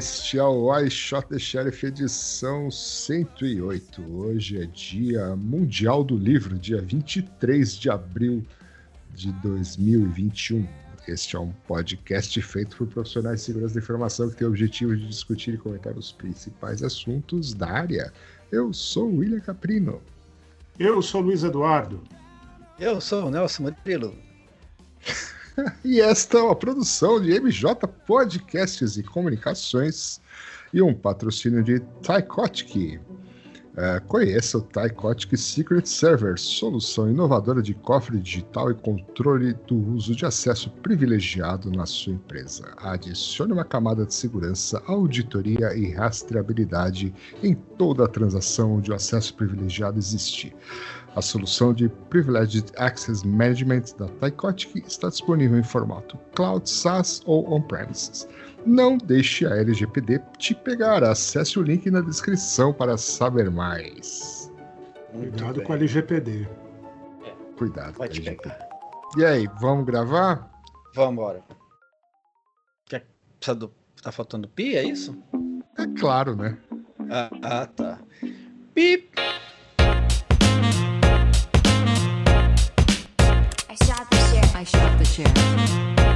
este é o I Shot the Sheriff edição 108. Hoje é dia mundial do livro, dia 23 de abril de 2021. Este é um podcast feito por profissionais de segurança da informação que tem o objetivo de discutir e comentar os principais assuntos da área. Eu sou o William Caprino. Eu sou Luiz Eduardo. Eu sou o Nelson Murilo. E esta é uma produção de MJ Podcasts e Comunicações e um patrocínio de Tycotic. É, conheça o Tycotic Secret Server, solução inovadora de cofre digital e controle do uso de acesso privilegiado na sua empresa. Adicione uma camada de segurança, auditoria e rastreabilidade em toda a transação onde o acesso privilegiado existir. A solução de Privileged Access Management da Tycotic está disponível em formato Cloud, SaaS ou On-Premises. Não deixe a LGPD te pegar. Acesse o link na descrição para saber mais. Cuidado bem. com a LGPD. Cuidado com a Vai LGPD. pegar. E aí, vamos gravar? Vamos embora. Quer, do, tá faltando pi, é isso? É claro, né? Ah, ah, tá. Pip. I shot the sheriff. I shot the sheriff.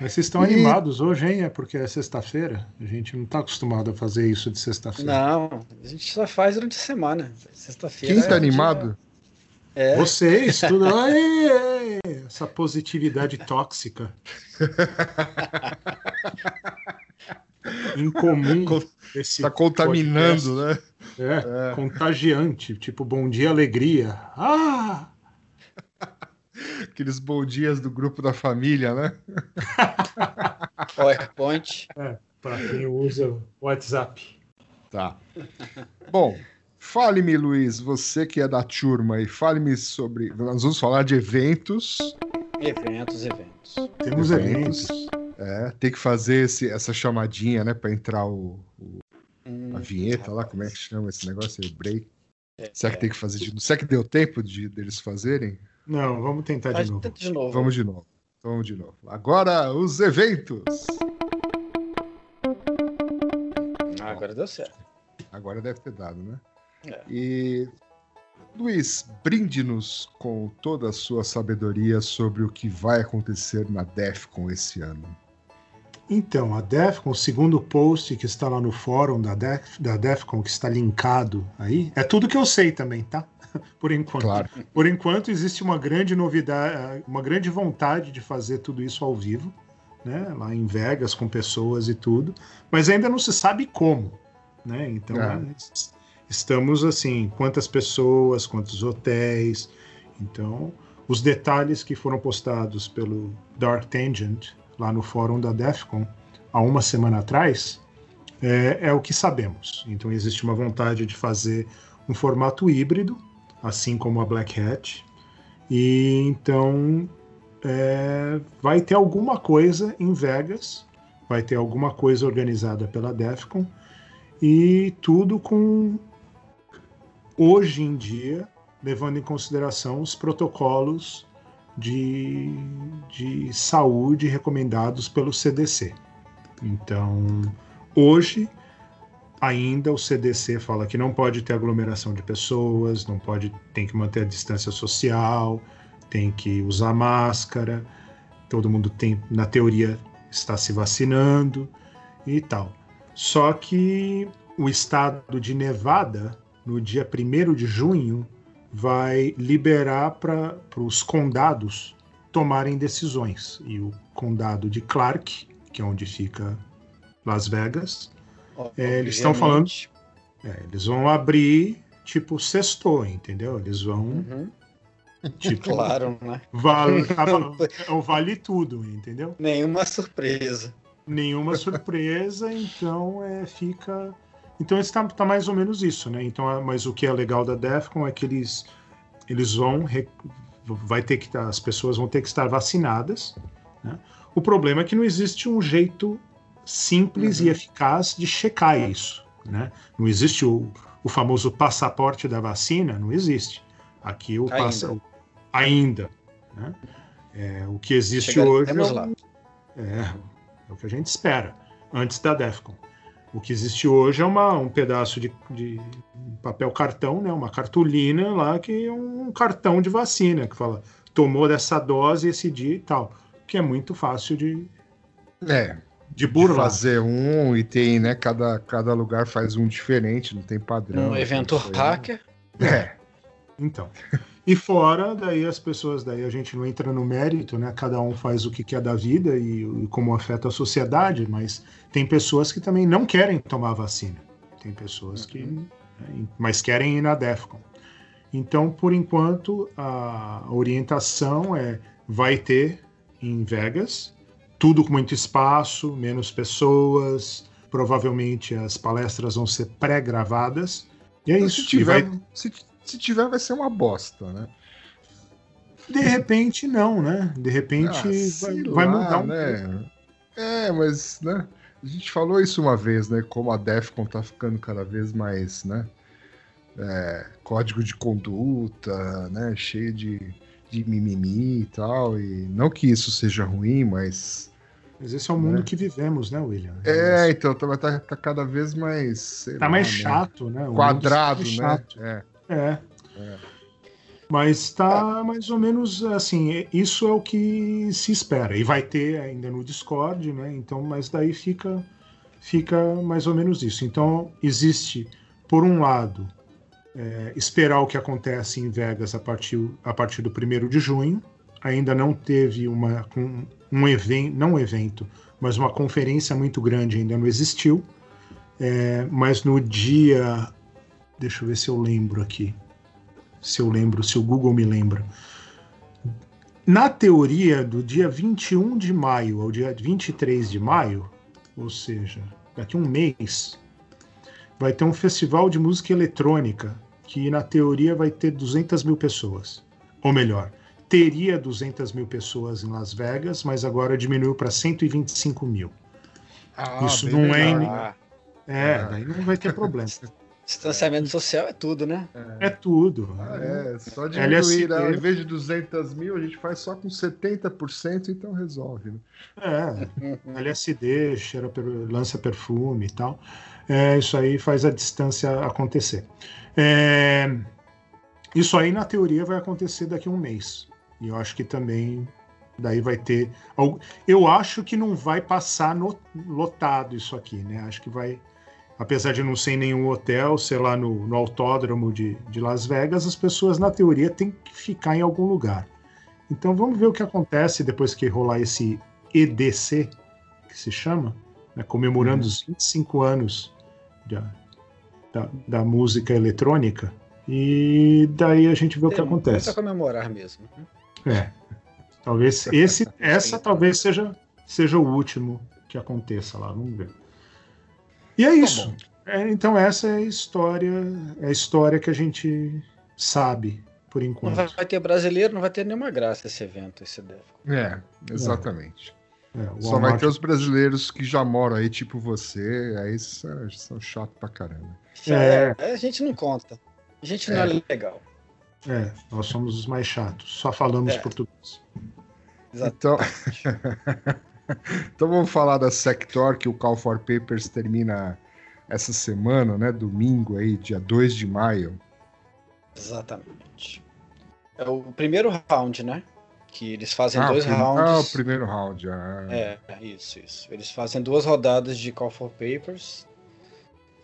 Mas vocês estão E- animados hoje, hein? É porque é sexta-feira. A gente não está acostumado a fazer isso de sexta-feira. Não, a gente só faz durante a semana. Sexta-feira. Quem tá é animado? É. Vocês, tudo. Ai, essa positividade tóxica. Incomum. Co- Esse Tá contaminando, né? podcast. É, contagiante. Tipo, bom dia, alegria. Ah! Aqueles bom dias do grupo da família, né? PowerPoint. É, para quem usa o WhatsApp. Tá. Bom, fale-me, Luiz, você que é da turma, e fale-me sobre. Nós vamos falar de eventos. Eventos, eventos. Temos Eventos. eventos. É, tem que fazer esse- essa chamadinha, né, para entrar o, Hum, a vinheta lá, como é que chama esse negócio aí, break. É, Será que tem que fazer de novo? Será que deu tempo de deles fazerem? Não, vamos tentar de novo. tenta de novo. Vamos de novo. Vamos de novo. Agora, os eventos. Ah, agora deu certo. Agora deve ter dado, né? É. E Luiz, brinde-nos com toda a sua sabedoria sobre o que vai acontecer na DEFCON esse ano. Então, a DEFCON, o segundo post que está lá no fórum da, Def, da DEFCON, que está linkado aí, é tudo que eu sei também, tá? Por enquanto. Claro. Por enquanto, existe uma grande novidade, uma grande vontade de fazer tudo isso ao vivo, né? Lá em Vegas, com pessoas e tudo, mas ainda não se sabe como, né? Então, É. es- estamos assim, quantas pessoas, quantos hotéis. Então, os detalhes que foram postados pelo Dark Tangent lá no fórum da DEFCON há uma semana atrás é, é o que sabemos. Então, existe uma vontade de fazer um formato híbrido, assim como a Black Hat. E então é, vai ter alguma coisa em Vegas, vai ter alguma coisa organizada pela DEFCON e tudo com hoje em dia levando em consideração os protocolos de, de saúde recomendados pelo CDC. Então, hoje ainda o CDC fala que não pode ter aglomeração de pessoas, não pode, tem que manter a distância social, tem que usar máscara, todo mundo tem, na teoria, está se vacinando e tal. Só que o estado de Nevada, no dia 1 de junho, vai liberar para os condados tomarem decisões. E o condado de Clark, que é onde fica Las Vegas, É, eles estão falando- É, eles vão abrir, tipo, sextou, entendeu? Eles vão, Uhum. tipo, Claro, né? vale, é o vale tudo, entendeu? Nenhuma surpresa. Nenhuma surpresa, então é, fica. Então está tá mais ou menos isso, né? Então, é- mas o que é legal da Defcon é que eles, eles vão. Vai ter que as pessoas vão ter que estar vacinadas. né? O problema é que não existe um jeito simples e eficaz de checar isso. Né? Não existe o, o famoso passaporte da vacina, não existe. Aqui o Ainda. passa ainda. né? É, o que existe hoje Chegaremos é o- lá. é, é o que a gente espera, antes da DEFCON. O que existe hoje é uma, um pedaço de, de papel cartão, né, uma cartolina lá, que é um cartão de vacina, que fala, tomou dessa dose esse dia e tal. Que é muito fácil de, É, de de burlar. fazer um e tem, né? Cada, cada lugar faz um diferente, não tem padrão. Um evento hacker. É, Então. E fora, daí as pessoas, daí a gente não entra no mérito, né? Cada um faz o que quer da vida e, e como afeta a sociedade, mas tem pessoas que também não querem tomar vacina. Tem pessoas que. né, mas querem ir na DEFCON. Então, por enquanto, a orientação é vai ter em Vegas, tudo com muito espaço, menos pessoas, provavelmente as palestras vão ser pré-gravadas. E é Então, isso. Se E tiver, vai- se, se tiver, vai ser uma bosta, né? De repente, não, né? De repente Ah, vai, vai lá, mudar um pouco. né? É, mas, né? A gente falou isso uma vez, né? Como a Defcon tá ficando cada vez mais, né? é, código de conduta, né? Cheio de, de mimimi e tal. E não que isso seja ruim, mas. Mas esse é o mundo Né? que vivemos, né, William? É, então tá, tá, tá cada vez mais. Tá lá, mais né? chato, né? Quadrado, né? chato. É. É. É. Mas tá mais ou menos assim, isso é o que se espera. E vai ter ainda no Discord, né? Então, mas daí fica, fica mais ou menos isso. Então, existe, por um lado, é, esperar o que acontece em Vegas a partir, a partir do 1 de junho. Ainda não teve uma, um, um evento, não um evento, mas uma conferência muito grande ainda não existiu. É, mas no dia. Deixa eu ver se eu lembro aqui. Se eu lembro, se o Google me lembra. Na teoria, do dia 21 de maio ao dia 23 de maio, ou seja, daqui a um mês, vai ter um festival de música eletrônica que, na teoria, vai ter 200 mil pessoas. Ou melhor, teria 200 mil pessoas em Las Vegas, mas agora diminuiu para 125 mil. Ah, Isso não é? Ah, É, Ah. daí não vai ter problema. distanciamento social é tudo, né? É tudo. Ah, é, só diminuir, né? Ao invés de 200 mil, a gente faz só com 70%, então resolve, né? É, LSD, cheira lança perfume e tal. É, isso aí faz a distância acontecer. É, isso aí, na teoria, vai acontecer daqui a um mês. E eu acho que também daí vai ter. Eu acho que não vai passar no- lotado isso aqui, né? Acho que vai. Apesar de não ser em nenhum hotel, sei lá, no, no autódromo de, de Las Vegas, as pessoas, na teoria, têm que ficar em algum lugar. Então vamos ver o que acontece depois que rolar esse EDC, que se chama, né, comemorando os 25 anos da, da, da música eletrônica. E daí a gente vê o que Tem acontece. a comemorar mesmo. É. Talvez esse, essa talvez seja, seja o último que aconteça lá. Vamos ver. E é isso. É, então essa é a história, é a história que a gente sabe por Não enquanto. vai, vai ter brasileiro, não vai ter nenhuma graça esse evento, esse DEF. É, exatamente. É, o Só vai ter os brasileiros que já moram aí, tipo você, aí são, são chatos pra caramba. É. A gente não conta. A gente não é, legal. É, nós somos os mais chatos. Só falamos É. português. Exato. Então, então vamos falar da Sector, que o Call for Papers termina essa semana, né? Domingo aí, dia 2 de maio. Exatamente. É o primeiro round, né? Que eles fazem ah, dois o rounds. Ah, o primeiro round. Ah. É, isso, isso. Eles fazem duas rodadas de Call for Papers.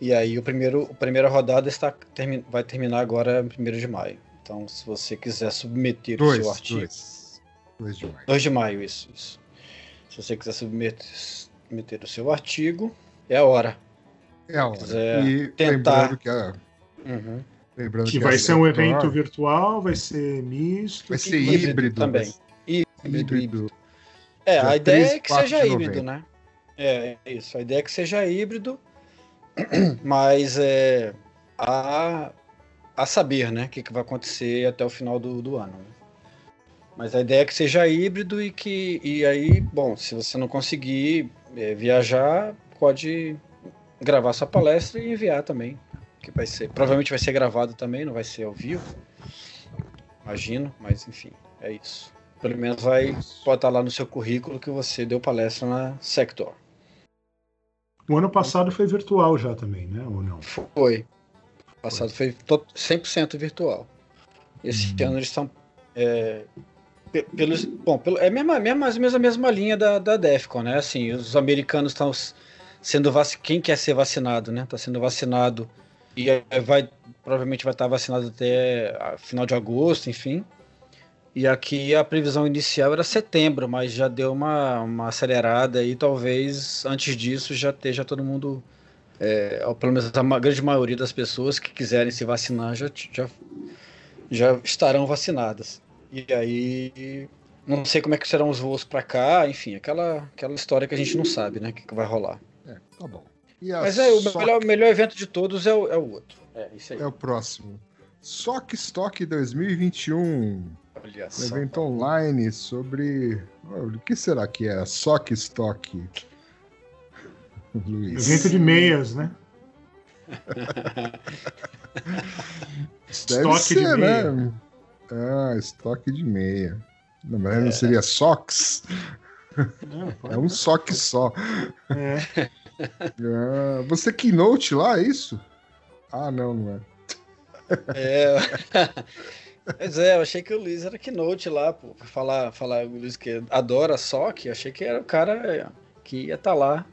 E aí o primeiro, a primeira rodada está, termi- vai terminar agora em 1 de maio. Então, se você quiser submeter o Dois, seu artigo. dois. 2 de maio. 2 de maio, isso, isso. Se você quiser submeter, submeter o seu artigo, é a hora. É, ó, quiser e tentar. lembrando que a, Uhum. lembrando Que que vai a ser um evento virtual, vai ser misto. Vai ser Híbrido híbrido também. vai ser Híbrido, híbrido. híbrido. É, Dia a ideia 13, é que 4 seja híbrido, né? É, é isso. A ideia é que seja híbrido, mas é a, a saber, né? O que, que vai acontecer até o final do, do ano. né? Mas a ideia é que seja híbrido e que. E aí, bom, se você não conseguir é, viajar, pode gravar sua palestra e enviar também. Que vai ser. Provavelmente vai ser gravado também, não vai ser ao vivo. Imagino, mas enfim, é isso. Pelo menos vai botar lá no seu currículo que você deu palestra na Sector. O ano passado foi virtual já também, né? Ou não? Foi. Passado foi to- 100% virtual. Esse Hum. ano eles estão. É, pelos, bom, pelo, é mesma, mesma, mais ou menos a mesma linha da, da DEFCON, né? Assim, os americanos estão sendo vacinados. Quem quer ser vacinado, né? Está sendo vacinado e vai provavelmente vai estar vacinado até final de agosto, enfim. E aqui a previsão inicial era setembro, mas já deu uma, uma acelerada e talvez antes disso já esteja todo mundo é, ou pelo menos a grande maioria das pessoas que quiserem se vacinar já, já, já estarão vacinadas. E aí, não sei como é que serão os voos para cá, enfim, aquela, aquela história que a gente não sabe, né, o que, que vai rolar. É, tá bom. E a Mas é, o SOC melhor, melhor evento de todos é o, é o outro. É, isso aí. é o próximo. SOC Stock 2021. Olha Um só. evento online sobre. oh, o que será que é? SOC Stock. Luiz. Evento de meias, né? Deve de ser, meia. Ah, estoque de meia. Na verdade, não seria socks? É um soque só. É. Ah, você keynote lá, é isso? Ah, não, não é. É. Pois é, eu achei que o Luiz era keynote lá, pô, pra falar, falar o Luiz que adora só, que achei que era o cara é, que ia estar lá.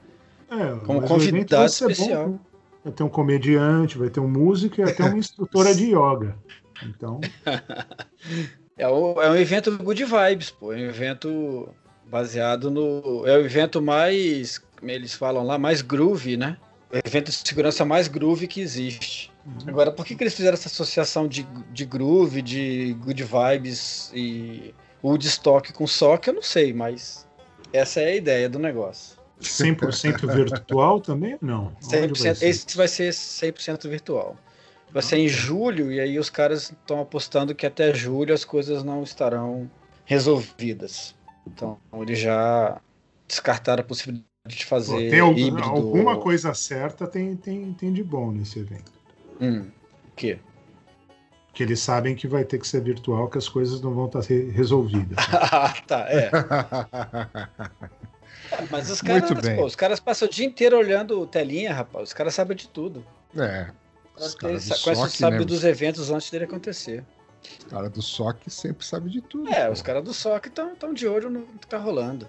É, Como convidado bom, especial. né? Vai ter um comediante, vai ter um músico e até uma instrutora de yoga. Então, É, o- é um evento good vibes, pô. É um evento baseado no. É o evento mais. Como eles falam lá, mais groove, né? O evento de segurança mais groove que existe. Agora, por que, que eles fizeram essa associação de, de groove, de good vibes e Woodstock com sock? Eu não sei, mas essa é a ideia do negócio. 100% virtual também? Não. Onde vai 100%, ser? esse vai ser 100% virtual. Vai ser em julho, e aí os caras estão apostando que até julho as coisas não estarão resolvidas. Então, eles já descartaram a possibilidade de Pô, fazer tem algum- híbrido. alguma coisa certa tem, tem, tem de bom nesse evento. Hum, o quê? Que eles sabem que vai ter que ser virtual, que as coisas não vão estar re- resolvidas. Ah, tá, é. Mas os caras, pô, os caras passam o dia inteiro olhando telinha, rapaz. Os caras sabem de tudo. é. Os caras do SOC, sabe né? dos eventos antes dele acontecer. Os caras do SOC sempre sabem de tudo. É, pô. os caras do SOC estão de olho no que tá rolando.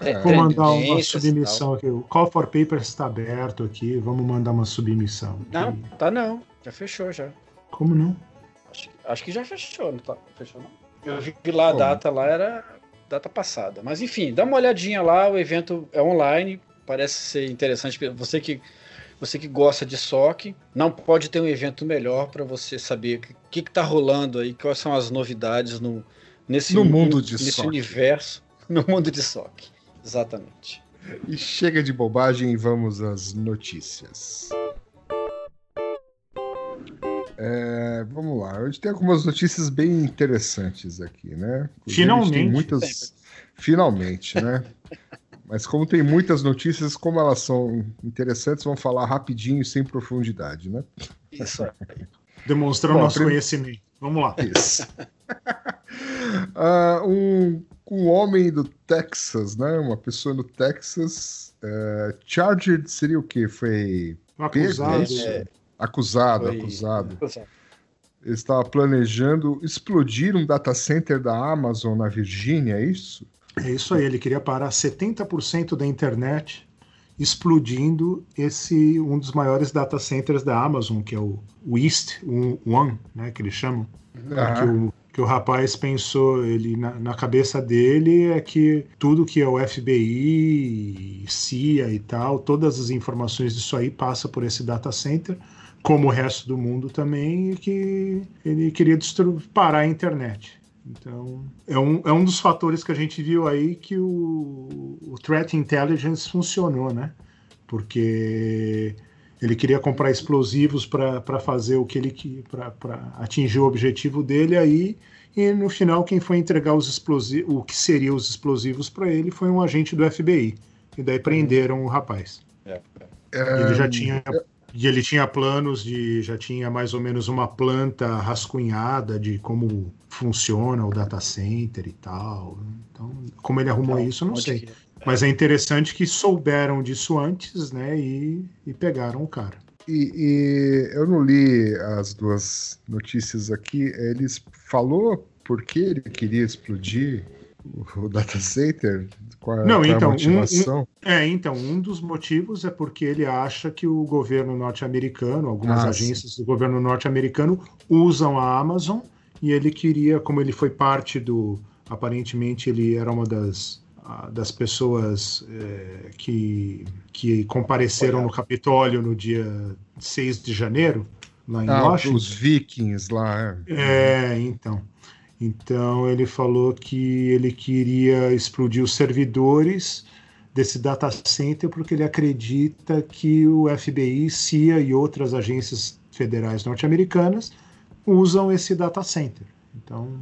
É. Vou mandar uma submissão aqui. O Call for Papers está aberto aqui. Vamos mandar uma submissão. Não, tá não. Já fechou já. Como não? Acho, acho que já fechou, não tá? Fechou não? Eu vi lá a data lá, era data passada. Mas enfim, dá uma olhadinha lá, o evento é online, parece ser interessante. Você que, você que gosta de SOC, não pode ter um evento melhor para você saber o que, que tá rolando aí, quais são as novidades no, nesse, No mundo de nesse SOC. universo, no mundo de SOC. Exatamente. E chega de bobagem e vamos às notícias. É, vamos lá, hoje tem algumas notícias bem interessantes aqui, né? Inclusive, a gente Finalmente. Muitas... Finalmente, né? Mas como tem muitas notícias, como elas são interessantes, vamos falar rapidinho e sem profundidade, né? Isso aí. Demonstrando Bom, nosso prim- conhecimento. Vamos lá. Isso. Ah, um, um homem do Texas, né? Uma pessoa no Texas. é, charged seria o quê? Foi Acusado. Isso. É, acusado, Foi- acusado. Ele estava planejando explodir um data center da Amazon na Virgínia, é isso? É isso aí, ele queria parar 70% da internet explodindo esse um dos maiores data centers da Amazon, que é o, o East One, né, que eles chamam, que o que o rapaz pensou, ele na, na, cabeça dele é que tudo que é o FBI, CIA e tal, todas as informações disso aí passa por esse data center, como o resto do mundo também, e que ele queria parar a internet. Então, é um, é um dos fatores que a gente viu aí que o, o Threat Intelligence funcionou, né? Porque ele queria comprar explosivos para fazer o que ele para atingir o objetivo dele aí e no final quem foi entregar os explosivos o que seria os explosivos para ele foi um agente do FBI e daí prenderam o rapaz é, é. ele já tinha e ele tinha planos de já tinha mais ou menos uma planta rascunhada de como funciona o data center e tal então como ele arrumou então, isso não sei mas é interessante que souberam disso antes, né? E, e pegaram o cara. E, e, eu não li as duas notícias aqui. Eles falou por que ele queria explodir o data center? Qual, não, qual então, a motivação? Um, um, é, então, um dos motivos é porque ele acha que o governo norte-americano, algumas ah, agências sim. do governo norte-americano usam a Amazon e ele queria, como ele foi parte do. Aparentemente, ele era uma das das pessoas é, que, que compareceram no Capitólio no dia 6 de janeiro, lá em ah, Washington. Os vikings lá. É. é, então. Então ele falou que ele queria explodir os servidores desse data center porque ele acredita que o FBI, CIA e outras agências federais norte-americanas usam esse data center. Então,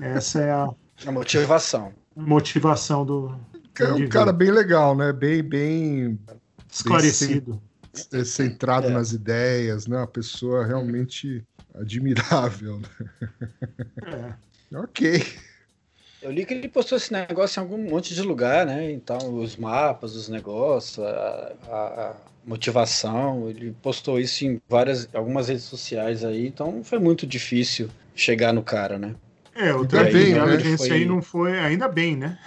essa é a, a motivação motivação do. É um cara bem legal, né? Bem, bem esclarecido. Bem centrado é. nas ideias, né? Uma pessoa realmente admirável. Né? É. ok. Eu li que ele postou esse negócio em algum monte de lugar, né? Então, os mapas, os negócios, a, a, a motivação, ele postou isso em várias, algumas redes sociais aí, então foi muito difícil chegar no cara, né? É, o Trump bem, né? foi... aí não foi, ainda bem, né?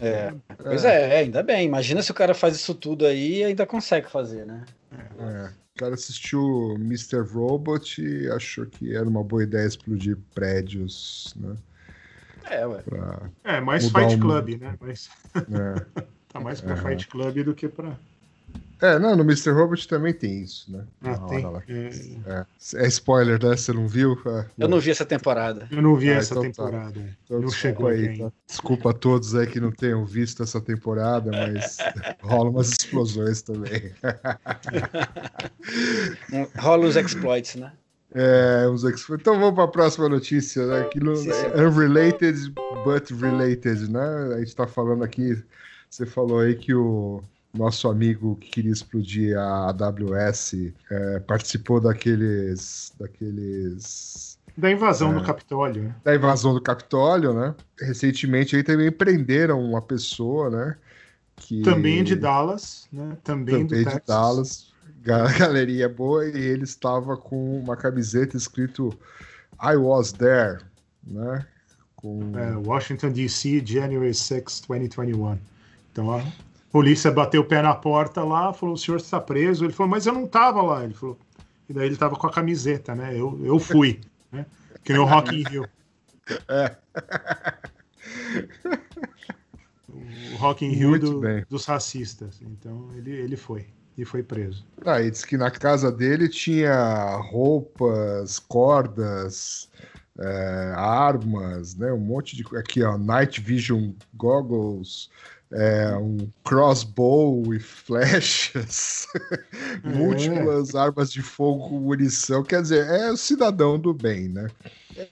É, pois é. é, ainda bem. Imagina se o cara faz isso tudo aí e ainda consegue fazer, né? É. O cara assistiu Mr. Robot e achou que era uma boa ideia explodir prédios, né? É, ué. É, mais Fight Club, né? Mas... É. tá mais pra Fight Club do que pra. É, não, no Mr. Robot também tem isso, né? Ah, tem. É... é... spoiler, né? Você não viu? É, eu não vi essa temporada. Eu não vi ah, essa então tá. temporada. Tá. Então, não chegou aí. Tá? Desculpa a todos aí que não tenham visto essa temporada, mas rola umas explosões também. rola os exploits, né? É, uns exploits. Então vamos para a próxima notícia, né? Aquilo, sim, sim. Unrelated, but related, né? A gente está falando aqui, você falou aí que o nosso amigo que queria explodir a AWS é, participou daqueles. daqueles da invasão é, do Capitólio. Né? Da invasão do Capitólio, né? Recentemente aí também prenderam uma pessoa, né? Que... Também de Dallas, né? Também, também de Dallas. Galeria boa, e ele estava com uma camiseta escrito I was there, né? Com... É, Washington DC, January 6, 2021. Então, ó, polícia bateu o pé na porta lá, falou: o senhor está preso. Ele falou: mas eu não estava lá. Ele falou: e daí ele estava com a camiseta, né? Eu, eu fui, né? Que nem o Rock in Rio. É. O Rock in Rio do, dos racistas. Então ele, ele foi e foi preso. Ah, e disse que na casa dele tinha roupas, cordas, é, armas, né? Um monte de. Aqui, ó, Night Vision Goggles, é, um crossbow e flechas, é. múltiplas armas de fogo com munição. Quer dizer, é o cidadão do bem, né?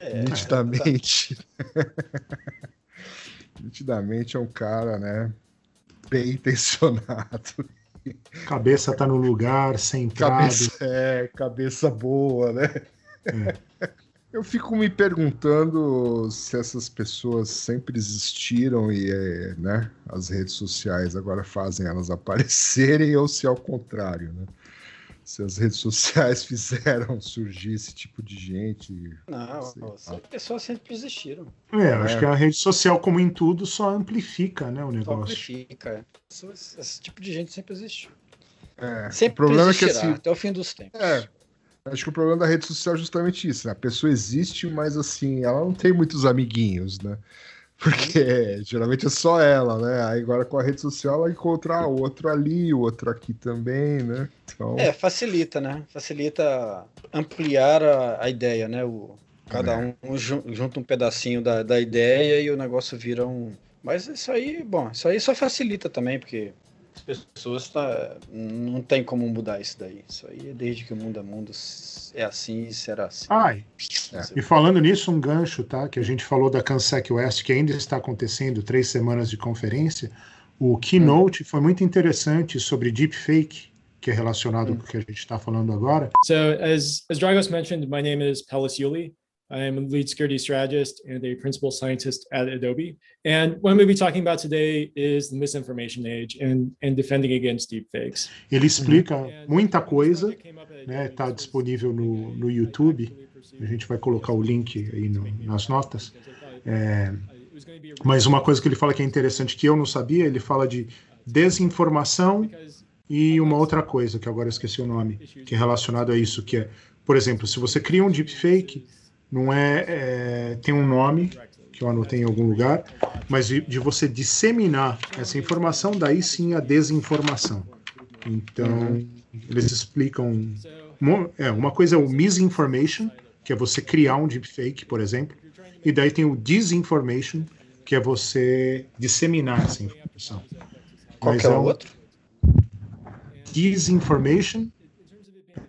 É, Nitidamente. Nitidamente é um cara, né? Bem intencionado. Cabeça tá no lugar, centrado. Cabeça, é, cabeça boa, né? É. Eu fico me perguntando se essas pessoas sempre existiram e é, né, as redes sociais agora fazem elas aparecerem ou se é ao contrário, né? Se as redes sociais fizeram surgir esse tipo de gente. Não, as pessoas sempre existiram. É, eu acho é. que a rede social, como em tudo, só amplifica né, o negócio. Só amplifica, é. Esse tipo de gente sempre existiu. É, sempre o problema é que assim, até o fim dos tempos. É, Acho que o problema da rede social é justamente isso, né? A pessoa existe, mas assim, ela não tem muitos amiguinhos, né? Porque geralmente é só ela, né? Aí agora com a rede social ela encontra outro ali, outro aqui também, né? Então... É, facilita, né? Facilita ampliar a, a ideia, né? O, cada É. um jun- junta um pedacinho da, da ideia e o negócio vira um. Mas isso aí, bom, isso aí só facilita também, porque as pessoas tá, não tem como mudar isso daí. Isso aí é desde que o mundo é mundo, é assim e será assim. Ai, sei. e falando nisso, um gancho, tá? Que a gente falou da Cansec West, que ainda está acontecendo, três semanas de conferência. O keynote foi muito interessante sobre deepfake, que é relacionado com o que a gente está falando agora. So as as Dragos mentioned, my name is Pelis Yuli. I'm a lead security strategist and a principal scientist at Adobe. And what I'm going to be talking about today is the misinformation age and, and defending against deepfakes. Ele explica muita coisa, né? Está disponível is no, no I YouTube. A gente vai colocar o link aí no- nas notas. I É, uh, mas uma coisa que ele fala que é interessante, que eu não sabia, ele fala de desinformação e uma outra coisa, que agora eu esqueci o nome, que é relacionado a isso, que é, por exemplo, se você cria um deepfake, não é, é tem um nome que eu anotei em algum lugar, mas de, de você disseminar essa informação, daí sim a desinformação. Então, eles explicam. mo- É, uma coisa é o misinformation, que é você criar um deepfake, por exemplo, e daí tem o disinformation, que é você disseminar essa informação. Qual Mas é é o outro? Disinformation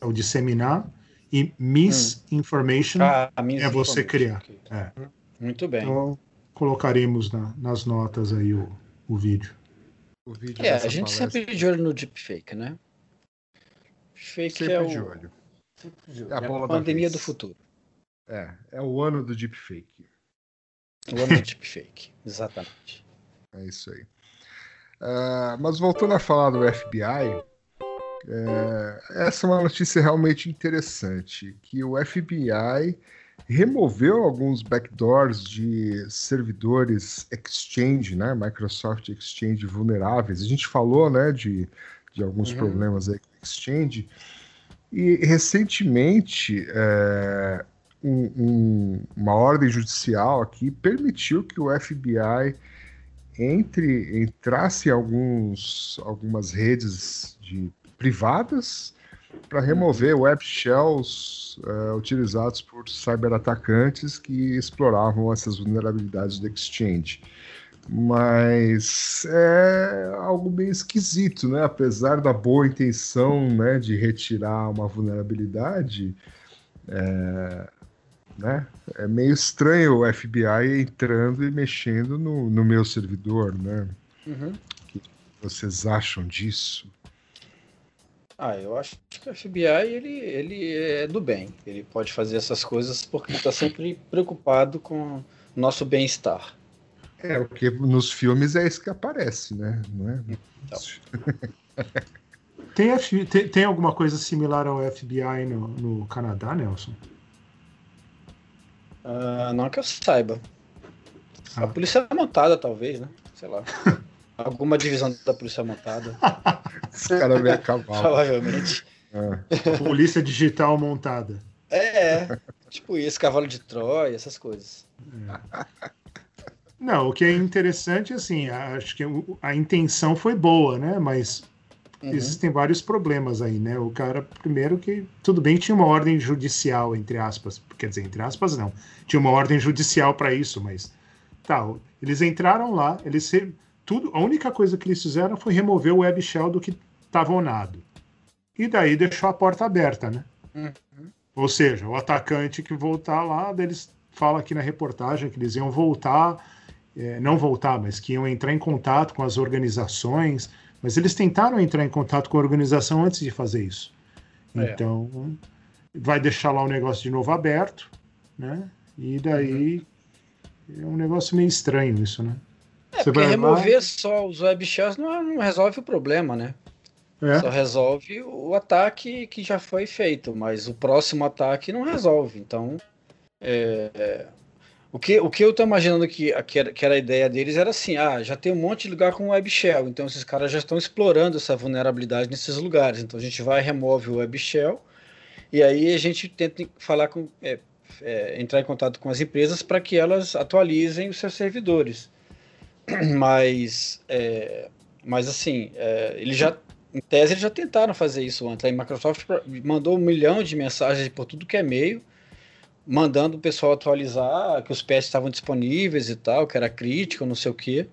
é o disseminar e misinformation Ah, a minha é você criar. É. Muito bem. Então, colocaremos na- nas notas aí o, o vídeo. O vídeo É, a gente palestra, sempre de olho no deepfake, né? Deepfake sempre é o de olho. de olho, É a é bola a da pandemia do futuro. É, é o ano do deepfake. O ano do deepfake, exatamente. É isso aí. Ah, mas voltando a falar do FBI, é, essa é uma notícia realmente interessante, que o FBI removeu alguns backdoors de servidores Exchange, né, Microsoft Exchange vulneráveis. A gente falou, né, de, de alguns Uhum. problemas aí com Exchange. E recentemente, é, um- um- uma ordem judicial aqui permitiu que o FBI entre entrasse em alguns algumas redes de privadas para remover web shells eh, utilizados por cyberatacantes que exploravam essas vulnerabilidades do Exchange. Mas é algo bem esquisito, né? Apesar da boa intenção, né, de retirar uma vulnerabilidade, é, né? É meio estranho o FBI entrando e mexendo no, no meu servidor, né? Uhum. Vocês acham disso? Ah, eu acho que o FBI ele, ele é do bem. Ele pode fazer essas coisas porque está sempre preocupado com o nosso bem-estar. É, porque nos filmes é isso que aparece, né? Não é? Tem, F- tem, tem alguma coisa similar ao FBI no, no Canadá, Nelson? Ah, não que eu saiba. A Ah. polícia montada, talvez, né? Sei lá. Alguma divisão da polícia montada, Esse cara vem a cavalo. provavelmente. É. Polícia digital montada. É, tipo isso, cavalo de Troia, essas coisas. Não, o que é interessante, assim, acho que a intenção foi boa, né? Mas Uhum. existem vários problemas aí, né? O cara, primeiro que tudo bem tinha uma ordem judicial, entre aspas, quer dizer, entre aspas não, tinha uma ordem judicial para isso, mas tá, eles entraram lá, eles re- tudo, a única coisa que eles fizeram foi remover o web shell do que estava onado. E daí deixou a porta aberta, né? Uhum. Ou seja, o atacante que voltar lá, eles fala aqui na reportagem que eles iam voltar, é, não voltar, mas que iam entrar em contato com as organizações, mas eles tentaram entrar em contato com a organização antes de fazer isso. É. Então, vai deixar lá o negócio de novo aberto, né? E daí é um negócio meio estranho isso, né? Porque remover só os web shells não, não resolve o problema, né? É, Só resolve o ataque que já foi feito, mas o próximo ataque não resolve. Então, é, é, o, que, o que eu tô imaginando que, que, era, que era a ideia deles era assim: ah, já tem um monte de lugar com web shell, então esses caras já estão explorando essa vulnerabilidade nesses lugares. Então a gente vai remove o web shell E aí a gente tenta falar com, é, é, entrar em contato com as empresas para que elas atualizem os seus servidores. Mas, é, mas assim, é, eles já, em tese, eles já tentaram fazer isso antes. A Microsoft mandou um milhão de mensagens por tudo que é meio, mandando o pessoal atualizar que os patches estavam disponíveis e tal, que era crítico, não sei o quê.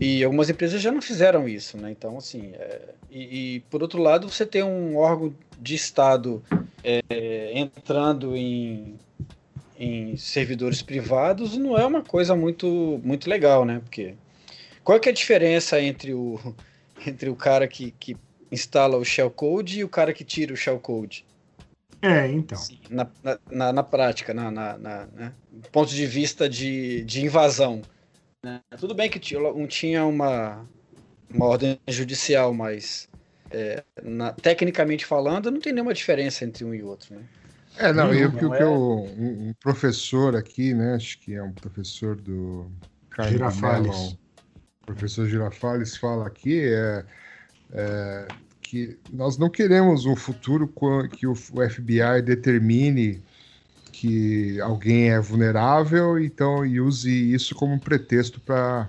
E algumas empresas já não fizeram isso, né? Então, assim, é, e, e, por outro lado, você tem um órgão de Estado é, entrando em, em servidores privados não é uma coisa muito, muito legal, né? Porque qual é, é a diferença entre o, entre o cara que, que instala o shellcode e o cara que tira o shellcode? É, então. Na, na, na prática, na, na, na né? ponto de vista de, de invasão. Né? Tudo bem que um tinha uma, uma ordem judicial, mas é, na, tecnicamente falando, não tem nenhuma diferença entre um e outro, né? É, não, eu que é... um, um, professor aqui, né? Acho que é um professor do Carlos Girafales. professor Girafales fala aqui é, é, que nós não queremos um futuro que o FBI determine que alguém é vulnerável, então e use isso como um pretexto para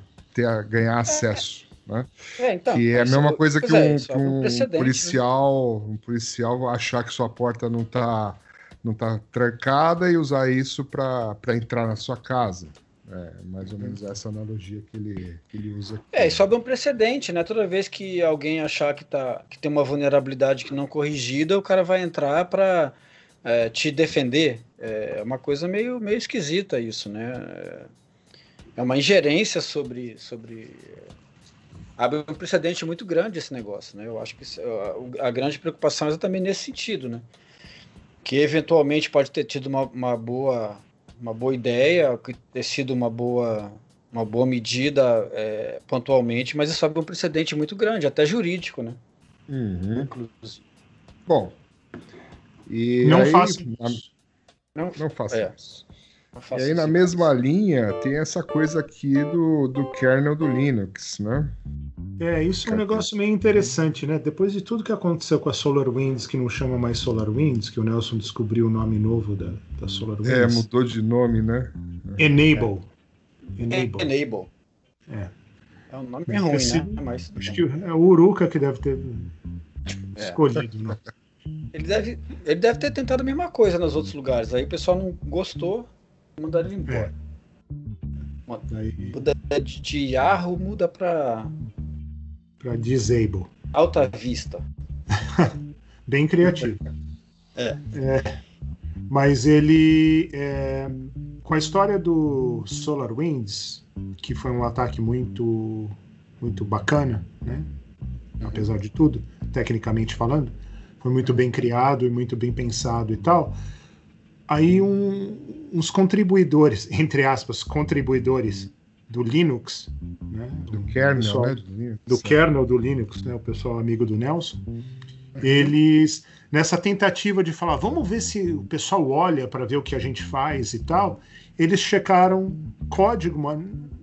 ganhar acesso. Né? É, então, que é a mesma coisa que um, é, um, um policial, né? um policial achar que sua porta não está não tá trancada e usar isso para entrar na sua casa. É mais ou menos essa analogia que ele, que ele usa. Aqui. É, e sobe um precedente, né? Toda vez que alguém achar que, tá, que tem uma vulnerabilidade que não corrigida, o cara vai entrar para é, te defender. É uma coisa meio, meio esquisita isso, né? É uma ingerência sobre, sobre abre um precedente muito grande esse negócio, né? Eu acho que a, a grande preocupação é exatamente nesse sentido, né? Que eventualmente pode ter tido uma, uma boa uma boa ideia, ter sido uma boa uma boa medida é, pontualmente, mas isso abre um precedente muito grande, até jurídico, né? Uhum. Bom, e não faça Não, não faça é. isso. E aí, na mesma linha, tem essa coisa aqui do, do kernel do Linux, né? É, isso é um negócio meio interessante, né? Depois de tudo que aconteceu com a SolarWinds, que não chama mais SolarWinds, que o Nelson descobriu o nome novo da, da SolarWinds. É, mudou de nome, né? Enable. É. Enable. Enable. É. É um nome ruim, esse, né? Mas, acho que é o Uruka que deve ter é. escolhido, né? Ele deve, ele deve ter tentado a mesma coisa nos outros lugares. Aí o pessoal não gostou, mandaram ele embora. É. Muda de, Yahoo, muda pra. Pra Disable. Alta Vista. Bem criativo. É. é. Mas ele. É, com a história do SolarWinds, que foi um ataque muito, muito bacana, né? apesar de tudo, tecnicamente falando, foi muito bem criado e muito bem pensado e tal aí um, uns contribuidores, entre aspas, contribuidores do Linux, né? do kernel, pessoal, né? do, Linux, do kernel do Linux, né? o pessoal amigo do Nelson, eles nessa tentativa de falar, vamos ver se o pessoal olha para ver o que a gente faz e tal, eles checaram código,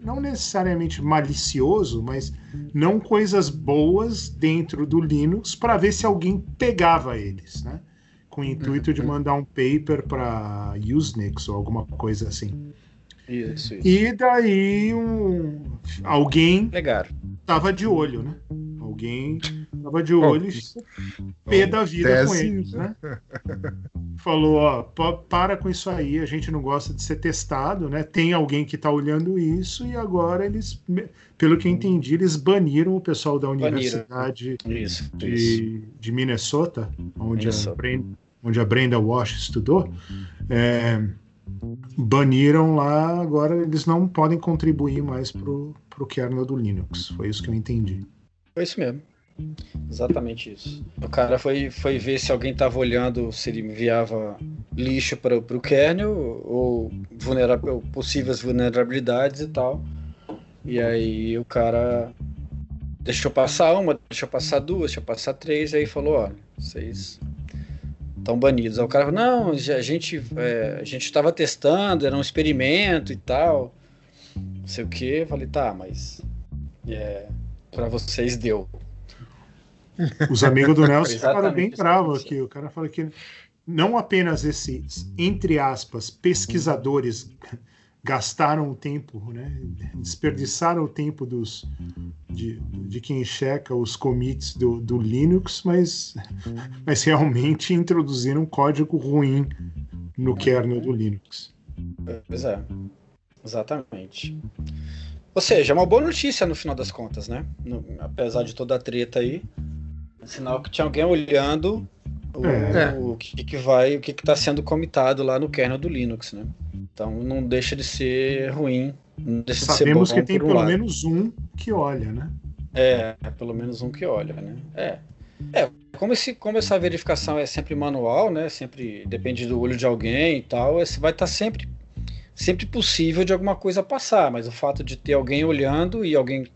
não necessariamente malicioso, mas não coisas boas dentro do Linux para ver se alguém pegava eles, né? Com o intuito de mandar um paper para Usenix ou alguma coisa assim. Isso, isso. E daí um, alguém Pegaram. tava de olho, né? Alguém tava de olho e pé da vida tese, com eles, né? Falou, ó, para com isso aí, a gente não gosta de ser testado, né? Tem alguém que tá olhando isso e agora eles, pelo que eu entendi, eles baniram o pessoal da Universidade isso, de, isso. de Minnesota, onde Minnesota. Onde a Brenda Walsh estudou, é, baniram lá, agora eles não podem contribuir mais para o kernel do Linux. Foi isso que eu entendi. Foi isso mesmo. Exatamente isso. O cara foi, foi ver se alguém estava olhando se ele enviava lixo para o kernel ou vulnerável, possíveis vulnerabilidades e tal. E aí o cara deixou passar uma, deixou passar duas, deixou passar três, aí falou, olha, vocês estão banidos. Aí o cara falou, não, a gente é, a gente estava testando, era um experimento e tal, não sei o que. Falei, tá, mas é, para vocês deu. Os amigos do Nelson ficaram bem bravos aqui. O cara fala que não apenas esses, entre aspas, pesquisadores gastaram o tempo, né? desperdiçaram o tempo dos, de, de quem checa os commits do, do Linux, mas, mas realmente introduziram um código ruim no kernel do Linux. Pois é, exatamente. Ou seja, é uma boa notícia no final das contas, né? No, apesar de toda a treta aí, sinal que tinha alguém olhando o, É. o que, que vai, o que está sendo comitado lá no kernel do Linux, né? Então não deixa de ser ruim, não deixa Sabemos de ser bom que tem por pelo lado. menos um que olha, né? É, é pelo menos um que olha, né? É. É, como, esse, como essa verificação é sempre manual, né? Sempre depende do olho de alguém e tal, esse vai estar sempre, sempre possível de alguma coisa passar, mas o fato de ter alguém olhando e alguém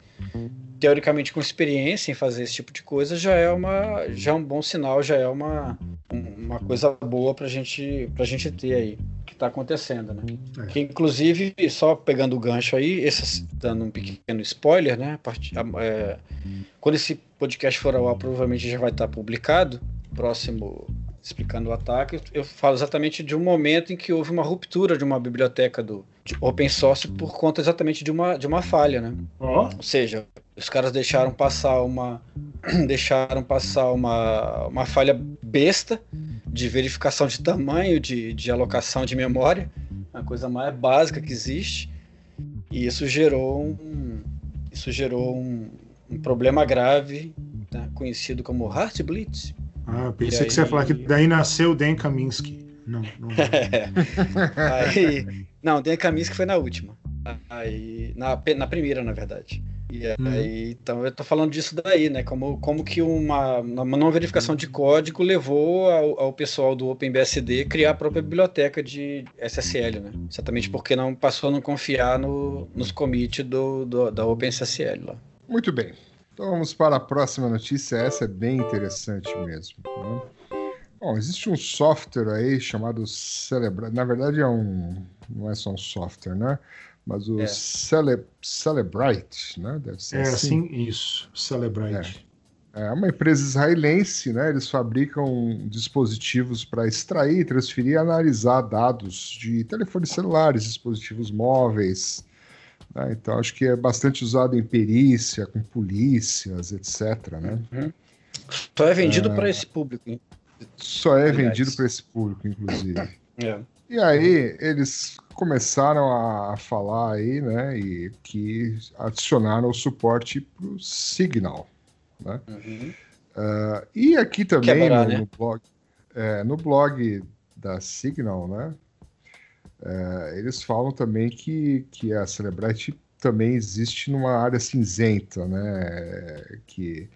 teoricamente com experiência em fazer esse tipo de coisa já é uma já é um bom sinal, já é uma, uma coisa boa pra gente pra gente ter aí que tá acontecendo, né? É. Que inclusive, só pegando o gancho aí, esse, dando um pequeno spoiler, né? a- é, quando esse podcast for ao ar, provavelmente já vai estar publicado, próximo explicando o ataque, eu falo exatamente de um momento em que houve uma ruptura de uma biblioteca do de open source por conta exatamente de uma, de uma falha, né? Ó, Ou seja, os caras deixaram passar uma deixaram passar uma, uma falha besta de verificação de tamanho, de, de alocação de memória, a coisa mais básica que existe. E isso gerou um, isso gerou um, um problema grave, né, conhecido como Heartbleed. Ah, eu E pensei que você ia falar que daí nasceu o Dan Kaminsky. Não, não. Aí, não, Dan Kaminsky foi na última. Aí, na, na primeira, na verdade. E Hum. aí, então eu tô falando disso daí, né? Como, como que uma, uma não verificação de código levou ao, ao pessoal do OpenBSD criar a própria biblioteca de SSL, né? Exatamente porque não passou a não confiar no, nos commits do, do, da OpenSSL lá. Muito bem. Então vamos para a próxima notícia. Essa é bem interessante mesmo. né? Bom, existe um software aí chamado Celebrite. Na verdade, é um. Não é só um software, né? Mas o É. Cele... Celebrite, né? Deve ser É assim. assim, isso. Celebrate. É uma empresa israelense, né? Eles fabricam dispositivos para extrair, transferir e analisar dados de telefones celulares, dispositivos móveis. Né? Então, acho que é bastante usado em perícia, com polícias, etc. Né? Só é vendido para esse público, hein? Só é Aliás. vendido para esse público, inclusive. É. E aí, eles começaram a falar aí, né? E que adicionaram o suporte para o Signal. Uhum. Ah, e aqui também Quebrar, no, né? no blog, é, no blog da Signal, né? É, eles falam também que, que a Celebrite também existe numa área cinzenta, né? Que,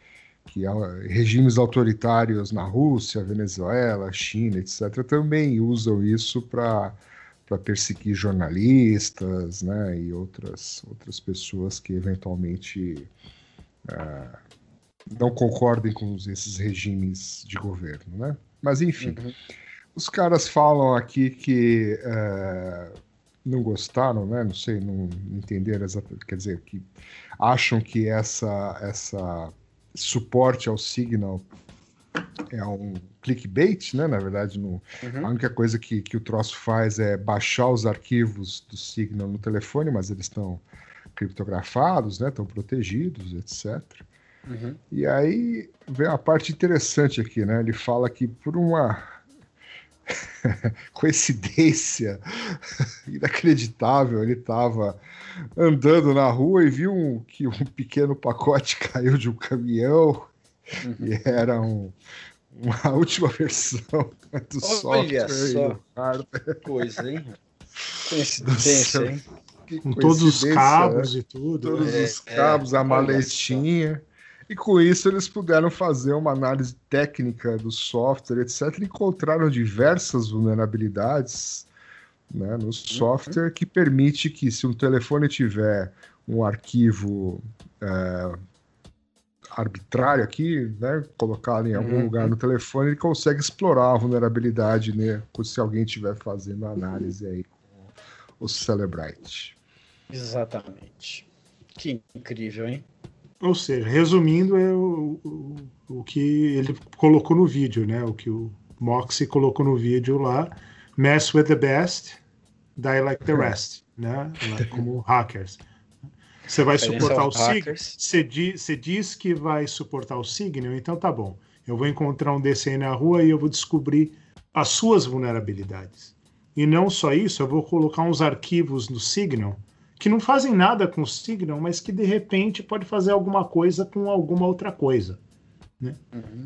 que regimes autoritários na Rússia, Venezuela, China, etc., também usam isso para para perseguir jornalistas, né? E outras outras pessoas que eventualmente ah, não concordem com esses regimes de governo, né? Mas enfim, Uhum. Os caras falam aqui que eh, não gostaram, né? Não sei, não entenderam exatamente, quer dizer, que acham que essa essa suporte ao Signal é um clickbait, né? Na verdade, não, Uhum. a única coisa que, que o troço faz é baixar os arquivos do Signal no telefone, mas eles estão criptografados, né? Estão protegidos, etc. Uhum. E aí vem a parte interessante aqui, né? Ele fala que por uma coincidência inacreditável, ele estava andando na rua e viu um- que um pequeno pacote caiu de um caminhão Uhum. e era um- uma última versão do Olha software e só. hardware. Coisa, hein? Coincidência, hein? Com todos os né? cabos e tudo. todos né? os É, cabos, é, a olha maletinha. E com isso eles puderam fazer uma análise técnica do software, etc. E encontraram diversas vulnerabilidades né, no software que permite que, se um telefone tiver um arquivo é, arbitrário aqui, né, colocado em algum Uhum. lugar no telefone, ele consegue explorar a vulnerabilidade né, se alguém estiver fazendo a análise aí com o Celebrite. Exatamente. Que incrível, hein? Ou seja, resumindo, é o, o, o que ele colocou no vídeo, né? O que o, Moxie colocou no vídeo lá, mess with the best, die like the rest, né? Como hackers. Você vai suportar o Signal? Você di- você diz que vai suportar o Signal, então tá bom. Eu vou encontrar um aí na rua e eu vou descobrir as suas vulnerabilidades. E não só isso, eu vou colocar uns arquivos no Signal que não fazem nada com o Signal, mas que de repente pode fazer alguma coisa com alguma outra coisa. Né?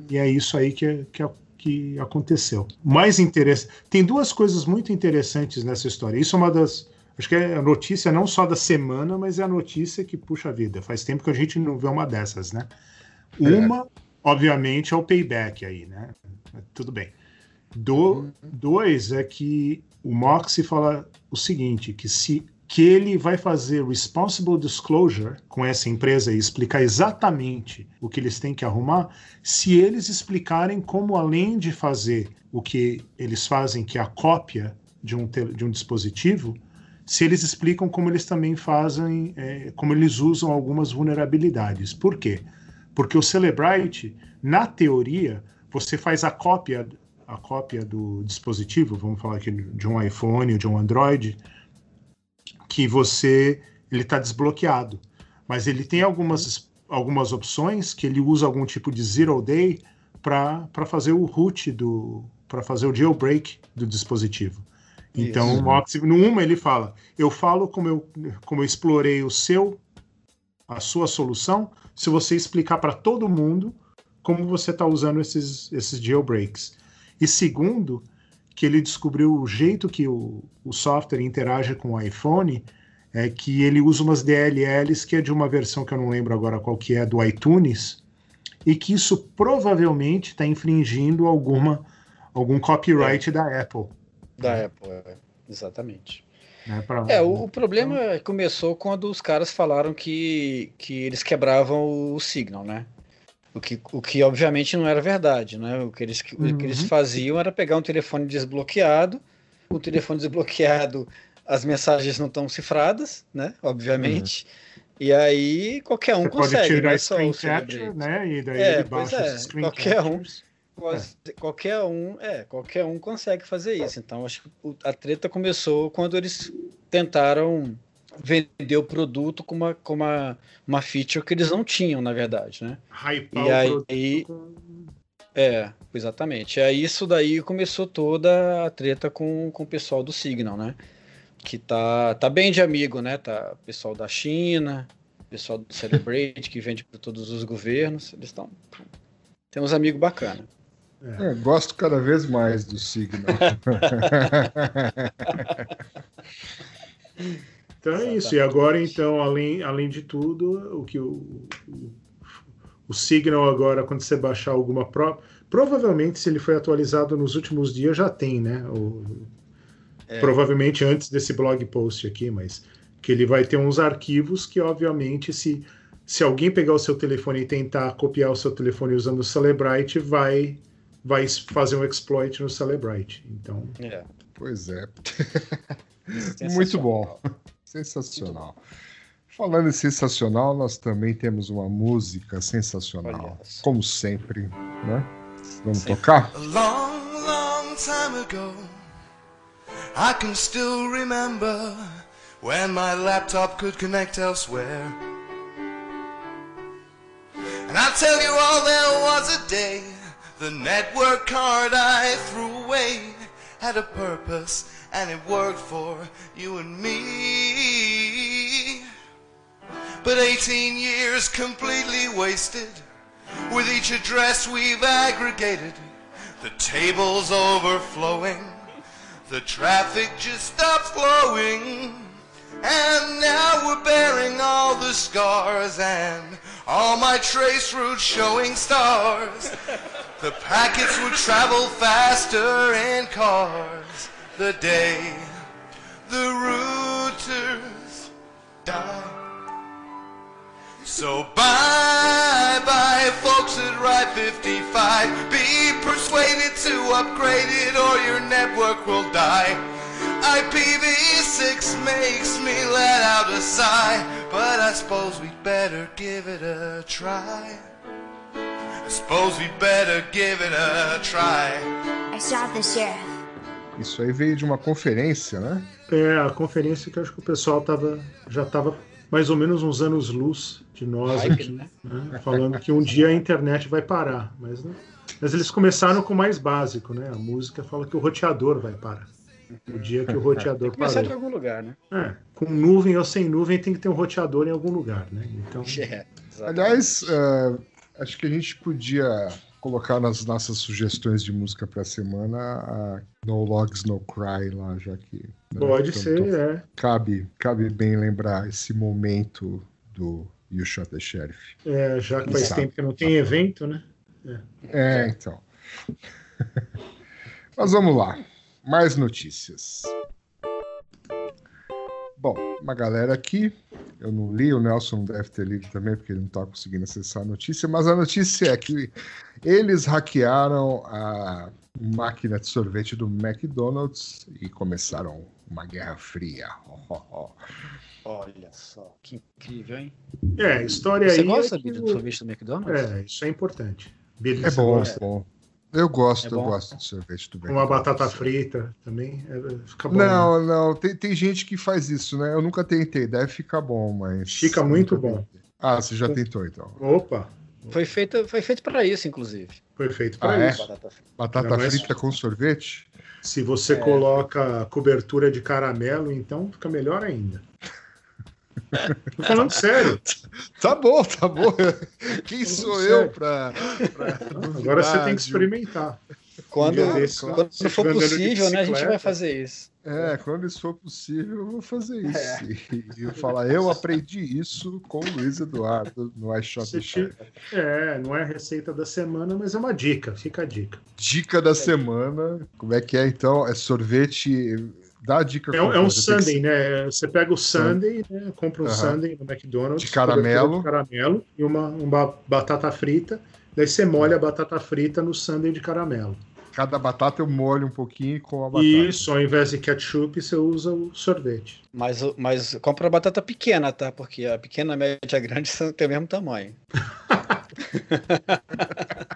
E é isso aí que, que, que aconteceu. Mais interessante. Tem duas coisas muito interessantes nessa história. Isso é uma das. Acho que é a notícia não só da semana, mas é a notícia que puxa a vida. Faz tempo que a gente não vê uma dessas, né? Uma, obviamente, é o payback aí, né? Tudo bem. Do, dois é que o Moxie fala o seguinte, que se que ele vai fazer responsible disclosure com essa empresa e explicar exatamente o que eles têm que arrumar, se eles explicarem como além de fazer o que eles fazem, que é a cópia de um, de um dispositivo, se eles explicam como eles também fazem, é, como eles usam algumas vulnerabilidades. Por quê? Porque o Celebrite, na teoria, você faz a cópia, a cópia do dispositivo, vamos falar aqui de um iPhone ou de um Android, que você ele está desbloqueado, mas ele tem algumas, algumas opções que ele usa algum tipo de zero day para fazer o root do para fazer o jailbreak do dispositivo. Então, Isso. Moxie, no uma ele fala: eu falo como eu, como eu explorei o seu, a sua solução, se você explicar para todo mundo como você está usando esses, esses jailbreaks. E segundo, que ele descobriu o jeito que o, o software interage com o iPhone é que ele usa umas DLLs que é de uma versão que eu não lembro agora qual que é, do iTunes, e que isso provavelmente está infringindo alguma, algum copyright da Apple. Da Apple, é. exatamente. Né, pra- É, o, o problema é que começou quando os caras falaram que, que eles quebravam o Signal, né? O que, o que obviamente não era verdade, né? O que, eles, o que eles Uhum. faziam era pegar um telefone desbloqueado, o telefone desbloqueado, as mensagens não estão cifradas, né? Obviamente. E aí qualquer um Você pode consegue, tirar não é só screen o capture, Celebrate. né? E daí É, ele baixa é, qualquer um. Quase- Qualquer um, é, qualquer um consegue fazer isso. Então, acho que a treta começou quando eles tentaram vender o produto com uma, com uma, uma feature que eles não tinham, na verdade, né? Hypar E o aí- produto com- É, exatamente. É isso daí começou toda a treta com, com o pessoal do Signal, né? Que tá, tá bem de amigo, né? Tá o pessoal da China, pessoal do Celebrate, que vende para todos os governos. Eles estão. Temos amigos bacana. É, gosto cada vez mais do Signal. Então é isso. E agora, então, além, além de tudo, o que o, o, o Signal agora, quando você baixar alguma prova, provavelmente se ele foi atualizado nos últimos dias já tem, né? O- É. Provavelmente antes desse blog post aqui, mas que ele vai ter uns arquivos que, obviamente, se, se alguém pegar o seu telefone e tentar copiar o seu telefone usando o Celebrite, vai, vai fazer um exploit no Celebrite. Então, É. pois é. Muito bom. Sensacional. Falando em sensacional, nós também temos uma música sensacional. Olha só. Como sempre, né? Vamos Sempre. tocar? A long, long time ago, I can still remember when my laptop could connect elsewhere. And I tell you all, there was a day the network card I threw away had a purpose and it worked for you and me. But 18 years completely wasted. With each address we've aggregated, the table's overflowing, the traffic just stopped flowing. And now we're bearing all the scars and all my trace routes showing stars. The packets would travel faster in cars the day the routers die. So bye bye, folks at Ride 55. Be persuaded to upgrade it or your network will die. IPv6 makes me let out a sigh, but I suppose we'd better give it a try. I suppose we better give it a try. I shot the sheriff. Isso aí veio de uma conferência, né? É, a conferência que eu acho que o pessoal tava, já estava mais ou menos uns anos luz de nós aqui, né? né? falando que um dia a internet vai parar. Mas, né? mas eles começaram com o mais básico, né? A música fala que o roteador vai parar. O dia que o roteador Começar de algum lugar, né? É, com nuvem ou sem nuvem tem que ter um roteador em algum lugar, né? Então, É. Aliás, eh, acho que a gente podia colocar nas nossas sugestões de música pra semana a No Logs No Cry lá, já que. né, pode então- ser, então é. cabe, cabe bem lembrar esse momento do You Shot the Sheriff. É, já que faz Exato. tempo que não tem evento, né? É, então. Mas vamos lá. Mais notícias. Bom, uma galera aqui. Eu não li, o Nelson deve ter lido também, porque ele não está conseguindo acessar a notícia. Mas a notícia é que eles hackearam a máquina de sorvete do McDonald's e começaram uma guerra fria. Ó, ó, ó. Olha só, que incrível, hein? É, a história Você aí. gosta é, que Billy, o- do sorvete do McDonald's? é, isso é importante. Billy, É você bom, gosta? é bom. Eu gosto, É eu gosto de sorvete do Uma McDonald's. batata frita também. é, fica bom. né? Não, não, tem, tem gente que faz isso, né? Eu nunca tentei, deve ficar bom, mas. Fica muito bom. tentei. Ah, você já tentou então. Opa, Foi feito, foi feito para isso, inclusive. foi feito Ah, para é? isso. Batata frita. Batata Não, frita com sorvete? Se você É. coloca cobertura de caramelo, então fica melhor ainda. Tô falando sério. Tá bom, tá bom. Quem Falando sou sério. eu pra. pra Agora você tem que experimentar. Quando, desse, quando você for possível, né, a gente vai fazer isso. É, quando isso for possível, eu vou fazer isso. É. E, eu falar, eu aprendi isso com o Luiz Eduardo no iShop É, não é a receita da semana, mas é uma dica. Fica a dica. Dica da semana. Como é que é então? É sorvete. Dá a dica É, um- é um tem que né? Você pega o sundae, né? compra um Aham. sundae no McDonald's. De caramelo. de caramelo e uma, uma batata frita. Daí você molha a batata frita no sundae de caramelo. Cada batata eu molho um pouquinho com a batata. Isso, ao invés de ketchup, você usa o sorvete. Mas, mas compra a batata pequena, tá? Porque a pequena, a média e a grande são, o mesmo tamanho.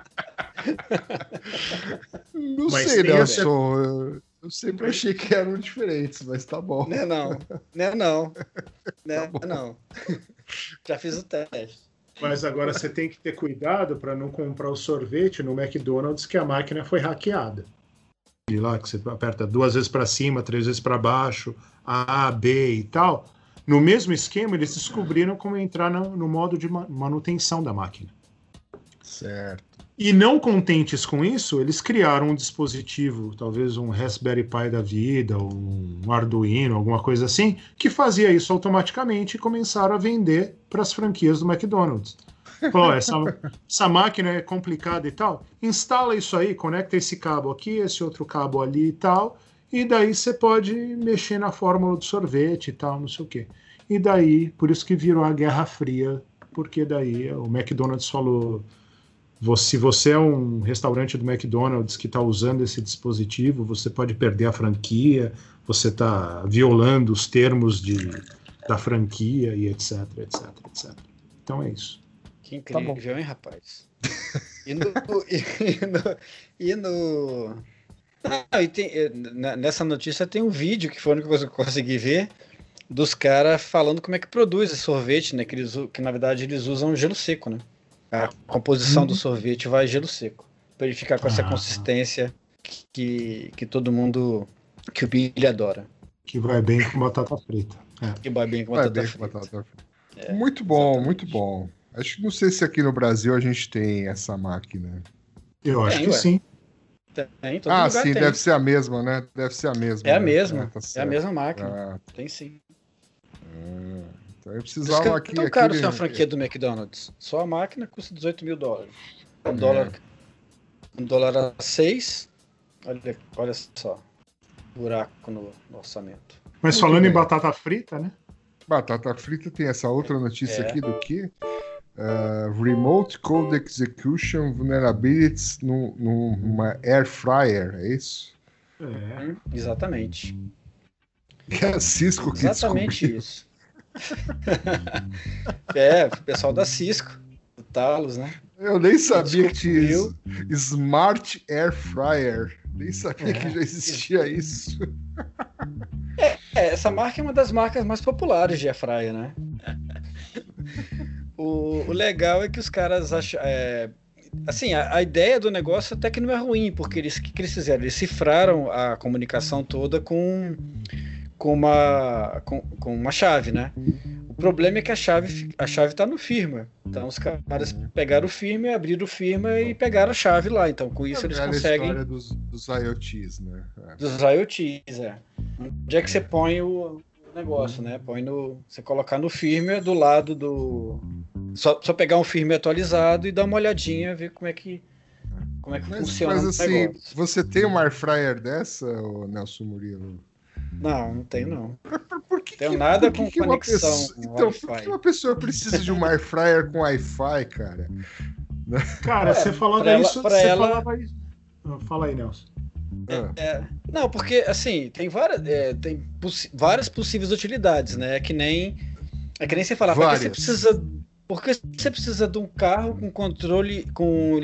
Não Mas sei, Nelson. essa- Eu, sempre achei que eram diferentes, mas tá bom. Né não, né não, né bom. não. Já fiz o teste. Mas agora você tem que ter cuidado para não comprar o sorvete no McDonald's que a máquina foi hackeada. E lá que você aperta duas vezes para cima, três vezes para baixo, A, B e tal. No mesmo esquema, eles descobriram como entrar no, no modo de ma- manutenção da máquina. Certo. E não contentes com isso, eles criaram um dispositivo, talvez um Raspberry Pi da vida, um Arduino, alguma coisa assim, que fazia isso automaticamente e começaram a vender para as franquias do McDonald's. "Ó, essa, essa máquina é complicada e tal. Instala isso aí, conecta esse cabo aqui, esse outro cabo ali e tal, e daí você pode mexer na fórmula do sorvete e tal, não sei o quê. E daí, por isso que virou a Guerra Fria, porque daí o McDonald's falou Vo- Se você é um restaurante do McDonald's que está usando esse dispositivo, você pode perder a franquia, você está violando os termos de, da franquia e etc, etc, etc. Então é isso. Que Tá incrível, hein, rapaz? E no. e no, e no- Ah, e tem- eh, nessa notícia tem um vídeo que foi o único que eu consegui ver dos caras falando como é que produz esse sorvete, né? Que, eles, que na verdade eles usam gelo seco, né? A composição do sorvete vai gelo seco. Pra ele ficar com essa Ah. consistência que, que todo mundo. que o Billy adora. Que vai bem com batata frita. É. Que vai bem com Vai batata bem com frita. batata frita. muito bom, muito bom. Acho que não sei se aqui no Brasil a gente tem essa máquina. Eu acho Tem, que ué. sim. Tem, todo ah, lugar sim, tem. deve ser a mesma, né? Deve ser a mesma. É a né? mesma. tá é a mesma máquina. Ah, Tem sim. ah. Então eu precisava é aqui. tão caro aquele- ser uma franquia do McDonald's. Só a máquina custa 18 mil dólares. Um É. dólar. Um dólar a 6. Olha, olha só. Buraco no, no orçamento. Mas Muito falando bem. em batata frita, né? Batata frita tem essa outra notícia É. aqui do que? Ah, remote Code Execution Vulnerabilities num- numa Air Fryer, é isso? É. Exatamente. Que é a Cisco que Exatamente descobriu. isso. é, o pessoal da Cisco, do Talos, né? Eu nem sabia que tinha isso. Smart Air Fryer. Nem sabia É. que já existia isso. É, essa marca é uma das marcas mais populares de airfryer, né? o, o legal é que os caras acham. é, assim, a, a ideia do negócio até que não é ruim, porque eles o que, que eles fizeram? Eles cifraram a comunicação toda com, com, uma, com, com uma chave, né? O problema é que a chave a chave está no firmware. Então os caras pegaram o firmware, abriram o firmware e pegaram a chave lá. Então com isso eles É a conseguem história dos, dos IoTs, né? É. dos IoTs, é. Onde é que você põe o negócio, né? Põe no. Você colocar no firmware do lado do. Só, só pegar um firmware atualizado e dar uma olhadinha, ver como é que. Como é que Mas, funciona mas assim, você tem uma air fryer dessa, Nelson Murilo? Não, não tem não. Por que Tenho que- nada por que com que uma conexão pessoa- Então, por que uma pessoa precisa de uma air fryer com Wi-Fi, cara? Cara, É, você ela- isso. pra você ela- falava isso. Ah, Fala aí, Nelson. Ah, É, não, porque assim, tem várias, é, tem possi- várias possíveis utilidades, né? É que nem. É que nem você falar, por que você precisa. Por que você precisa de um carro com controle com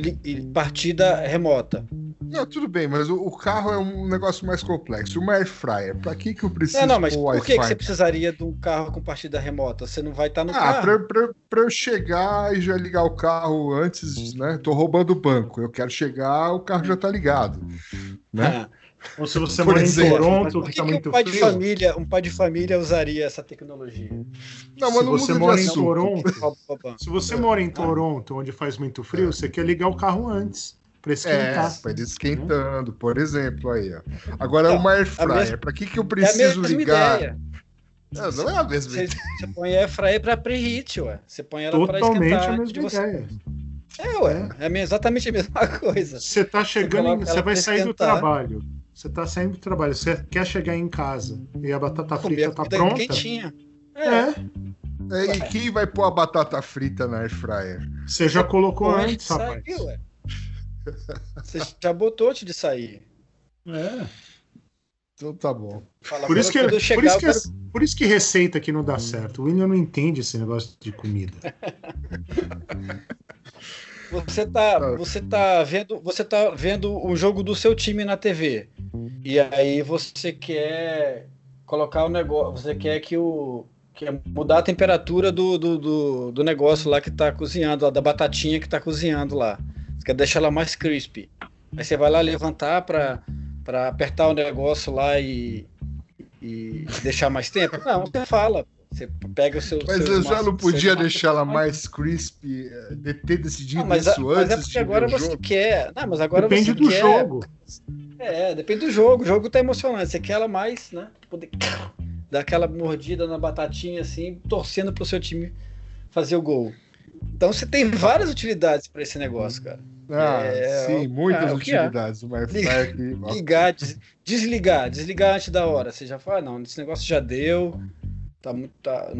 partida remota? Não, tudo bem, mas o, o carro é um negócio mais complexo. Uma air fryer, pra que que eu preciso Não, não, mas por que, que você precisaria de um carro com partida remota? Você não vai estar no Ah, carro. pra, pra eu chegar e já ligar o carro antes, né? Tô roubando o banco. Eu quero chegar, o carro já tá ligado. Né? Ah, Ou se você Por mora exemplo, em Toronto, que que, tá que muito um pai de frio. família, um pai de família usaria essa tecnologia? Não, Se mas não você mora de em. Toronto, se você mora em Toronto, onde faz muito frio, você quer ligar o carro antes para É, esquentar. pra ele esquentando, por exemplo, aí, ó. Agora, Não, uma air a fryer, mesma- pra que que eu É a preciso mesma ligar? ideia. Não, não é a mesma Você, ideia. você põe a airfryer pra preheat, ué. Você põe ela pra Totalmente esquentar a antes de mesma você. ideia. É, ué. É me- exatamente a mesma coisa. Você tá chegando, coloca em- ela você vai pra sair do esquentar. trabalho. Você tá saindo do trabalho, você quer chegar em casa e a batata Comer frita a tá comida pronta. quentinha. É, É, e quem vai pôr a batata frita na air fryer? você já colocou Antes de antes, rapaz. sair, ué. Você já botou antes de sair. É. Então tá bom. Fala, Por isso, que, por, chegar, isso que, quero- por isso que receita que não dá certo. O William não entende esse negócio de comida. Você tá, Ah. você tá vendo, você tá vendo o jogo do seu time na TV. E aí você quer colocar o negócio, você quer que o quer mudar a temperatura do, do, do, do negócio lá que tá cozinhando, lá, da batatinha que tá cozinhando lá. Você quer deixar ela mais crispy. Aí você vai lá levantar para para apertar o negócio lá e, e deixar mais tempo. Não, você fala. Você pega o seu. Mas seu eu já não podia deixar ela mais crispy, eh, de ter decidido Não, mas, a- isso mas antes é porque de agora você jogo. quer. Não, mas agora Depende você do quer. jogo. É, depende do jogo. O jogo tá emocionante. Você quer ela mais, né? Poder dar aquela mordida na batatinha assim, torcendo pro seu time fazer o gol. Então você tem várias utilidades para esse negócio, cara. Ah, É, sim, muitas é, é. utilidades. Uma Ligar, des- desligar, desligar antes da hora. Você já fala, ah, não, esse negócio já deu. Tá muito. tá-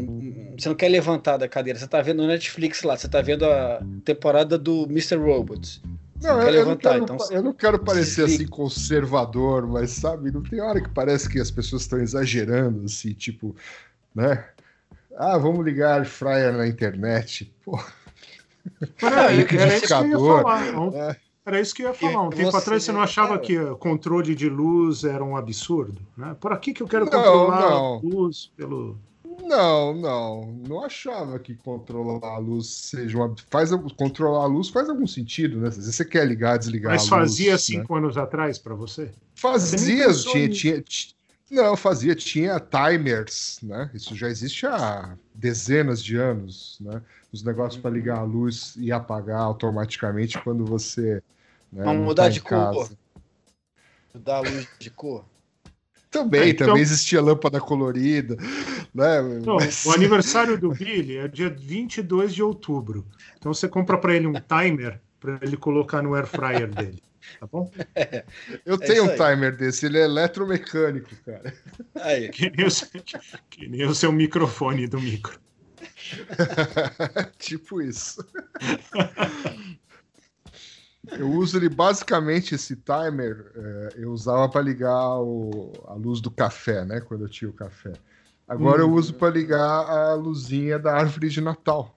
você não quer levantar da cadeira. Você tá vendo no Netflix lá, você tá vendo a temporada do Mr. Robot. Você Não, não eu, quer eu não levantar, quero, então eu não quero parecer assim conservador, mas sabe, não tem hora que parece que as pessoas estão exagerando, assim, tipo, né? Ah, vamos ligar fryer na internet. Pô, Era, e o era isso que eu ia liquidificador. falar. Um- É. Era isso que eu ia falar. Um E tempo você- atrás você não achava é. que o controle de luz era um absurdo? Né? Por aqui que eu quero Não, controlar não. a luz pelo. Não, não, não achava que controlar a luz seja uma. Faz, controlar a luz faz algum sentido, né? Às vezes você quer ligar, desligar Mas a luz. fazia né? cinco anos atrás para você? Você Fazia, pensou tinha, tinha, ti- Não, fazia, tinha timers, né? Isso já existe há dezenas de anos, né? Os negócios para ligar a luz e apagar automaticamente quando você. Né, Vamos não mudar tá de em cor. casa. Dar a luz de cor. Também, Ah, então- também existia lâmpada colorida, né? Não, Mas- O aniversário do Billy é dia 22 de outubro. Então você compra para ele um timer para ele colocar no air fryer dele. Tá bom? Eu É tenho um timer desse, ele é eletromecânico, cara. Aí. Que nem, o, seu- que nem o seu microfone do micro. tipo isso. Eu uso ele basicamente esse timer. é, eu usava para ligar o- a luz do café, né? Quando eu tinha o café. Agora eu Hum. uso para ligar a luzinha da árvore de Natal.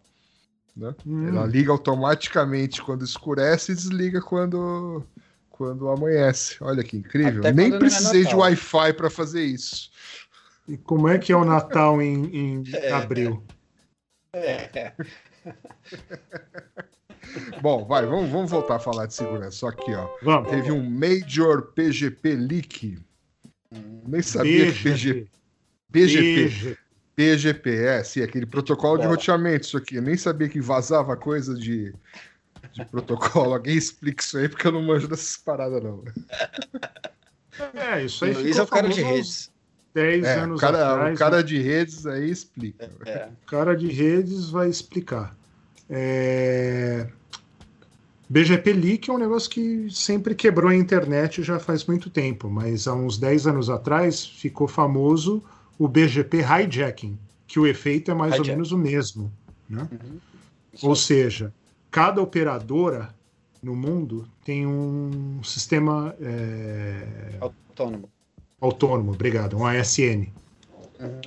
Né? Hum. Ela liga automaticamente quando escurece e desliga quando, quando amanhece. Olha que incrível. Até Nem é precisei de Natal. Wi-Fi para fazer isso. E como é que é o Natal em, em É. abril? É. Bom, vai, vamos, vamos voltar a falar de segurança. Só aqui, ó. Vamos. Teve um Major PGP leak. Nem sabia que PGP. Beijo. PGP. PGP, é, sim, aquele protocolo de roteamento, isso aqui. Eu nem sabia que vazava coisa de, de protocolo. Alguém explica isso aí, porque eu não manjo dessas paradas, não. É, isso aí ficou é o cara de redes. 10 É, anos cara, atrás. o cara de redes aí explica. É. O cara de redes vai explicar. É... BGP Leak é um negócio que sempre quebrou a internet já faz muito tempo, mas há uns 10 anos atrás ficou famoso o BGP Hijacking, que o efeito é mais ou Hijack. menos o mesmo. Né? Isso Ou seja, cada operadora no mundo tem um sistema é, autônomo. autônomo, obrigado, um ASN. Uhum.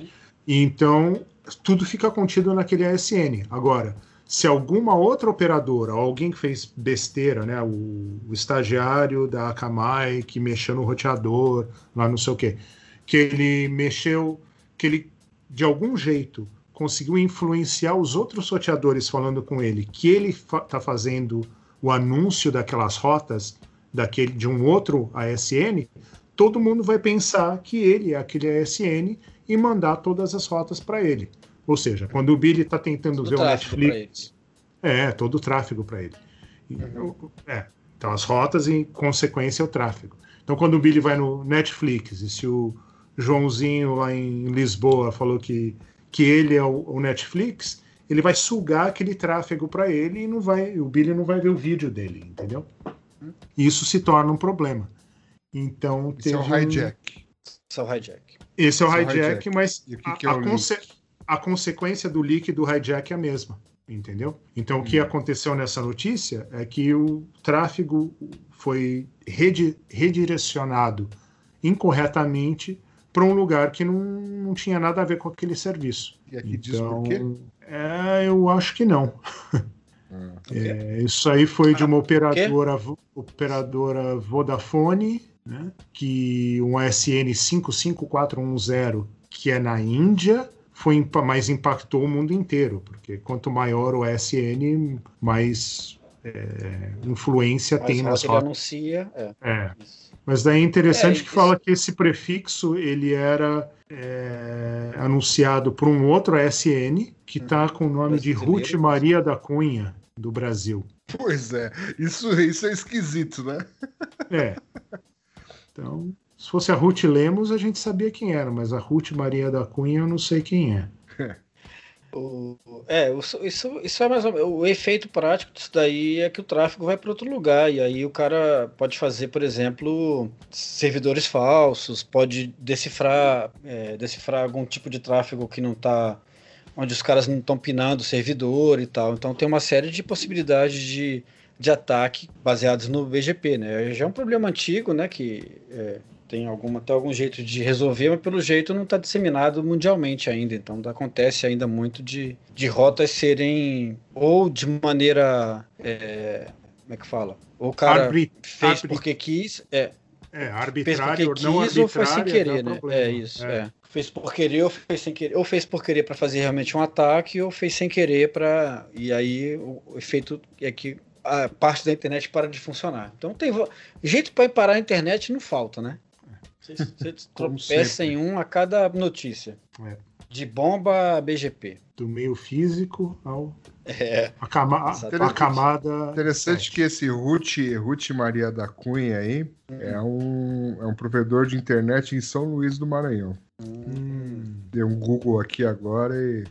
E então, tudo fica contido naquele ASN. Agora, se alguma outra operadora, alguém que fez besteira, né, o, o estagiário da Akamai que mexeu no roteador, lá não sei o quê, que ele mexeu, que ele, de algum jeito, conseguiu influenciar os outros roteadores falando com ele que ele está fazendo o anúncio daquelas rotas daquele de um outro ASN, todo mundo vai pensar que ele é aquele ASN e mandar todas as rotas para ele. Ou seja, quando o Billy está tentando Todo ver o Netflix, é todo o tráfego para ele. E, é, então as rotas e em consequência o tráfego. Então quando o Billy vai no Netflix e se o Joãozinho lá em Lisboa falou que, que ele é o, o Netflix, ele vai sugar aquele tráfego para ele e não vai, o Billy não vai ver o vídeo dele, entendeu? E isso se torna um problema. Então Esse é o teve um- hijack. Esse é o hijack. esse é o Esse é o hijack, hijack. mas E o que a, que é a o conse-? A consequência do leak do hijack é a mesma, entendeu? Então, o que Hum. aconteceu nessa notícia é que o tráfego foi redi- redirecionado incorretamente para um lugar que não, não tinha nada a ver com aquele serviço. E aqui diz Então, por quê? é, eu acho que não. Ah, É, isso aí foi de uma operadora, operadora Vodafone, né, que um ASN 55410, que é na Índia, foi mas impactou o mundo inteiro, porque quanto maior o ASN, mais é, influência Mas tem nas rotas. anuncia. É. É. Mas daí é interessante É, que isso- fala que esse prefixo ele era é, anunciado por um outro ASN que está com o nome de. Ruth Maria da Cunha, do Brasil. Pois é, isso, isso é esquisito, né? É. Então, se fosse a Ruth Lemos, a gente sabia quem era, mas a Ruth Maria da Cunha eu não sei quem é. É, isso, isso é mais ou menos. O efeito prático disso daí é que o tráfego vai para outro lugar. E aí o cara pode fazer, por exemplo, servidores falsos, pode decifrar, é, decifrar algum tipo de tráfego que não está. onde os caras não estão pinando o servidor e tal. Então tem uma série de possibilidades de, de ataque baseados no BGP, né? Já é um problema antigo, né? Que é, tem alguma, tem algum jeito de resolver, mas pelo jeito não está disseminado mundialmente ainda. Então acontece ainda muito de, de rotas serem ou de maneira. é, como é que fala? Ou o cara Arbit- fez arbit- porque quis, é, É, fez arbitrário porque ou não quis ou foi sem querer, né? problema. É isso, é. Fez por querer ou fez sem querer. Ou fez por querer para fazer realmente um ataque, ou fez sem querer para. E aí o efeito é que a parte da internet para de funcionar. Então tem jeito para parar a internet não falta, né? Você, tropeça em um a cada notícia. É. De bomba a BGP. Do meio físico ao É. a, cama- a- camada. Interessante que esse Ruth, Ruth Maria da Cunha aí é um, é um provedor de internet em São Luís do Maranhão. Hum, Dei um Google aqui agora e.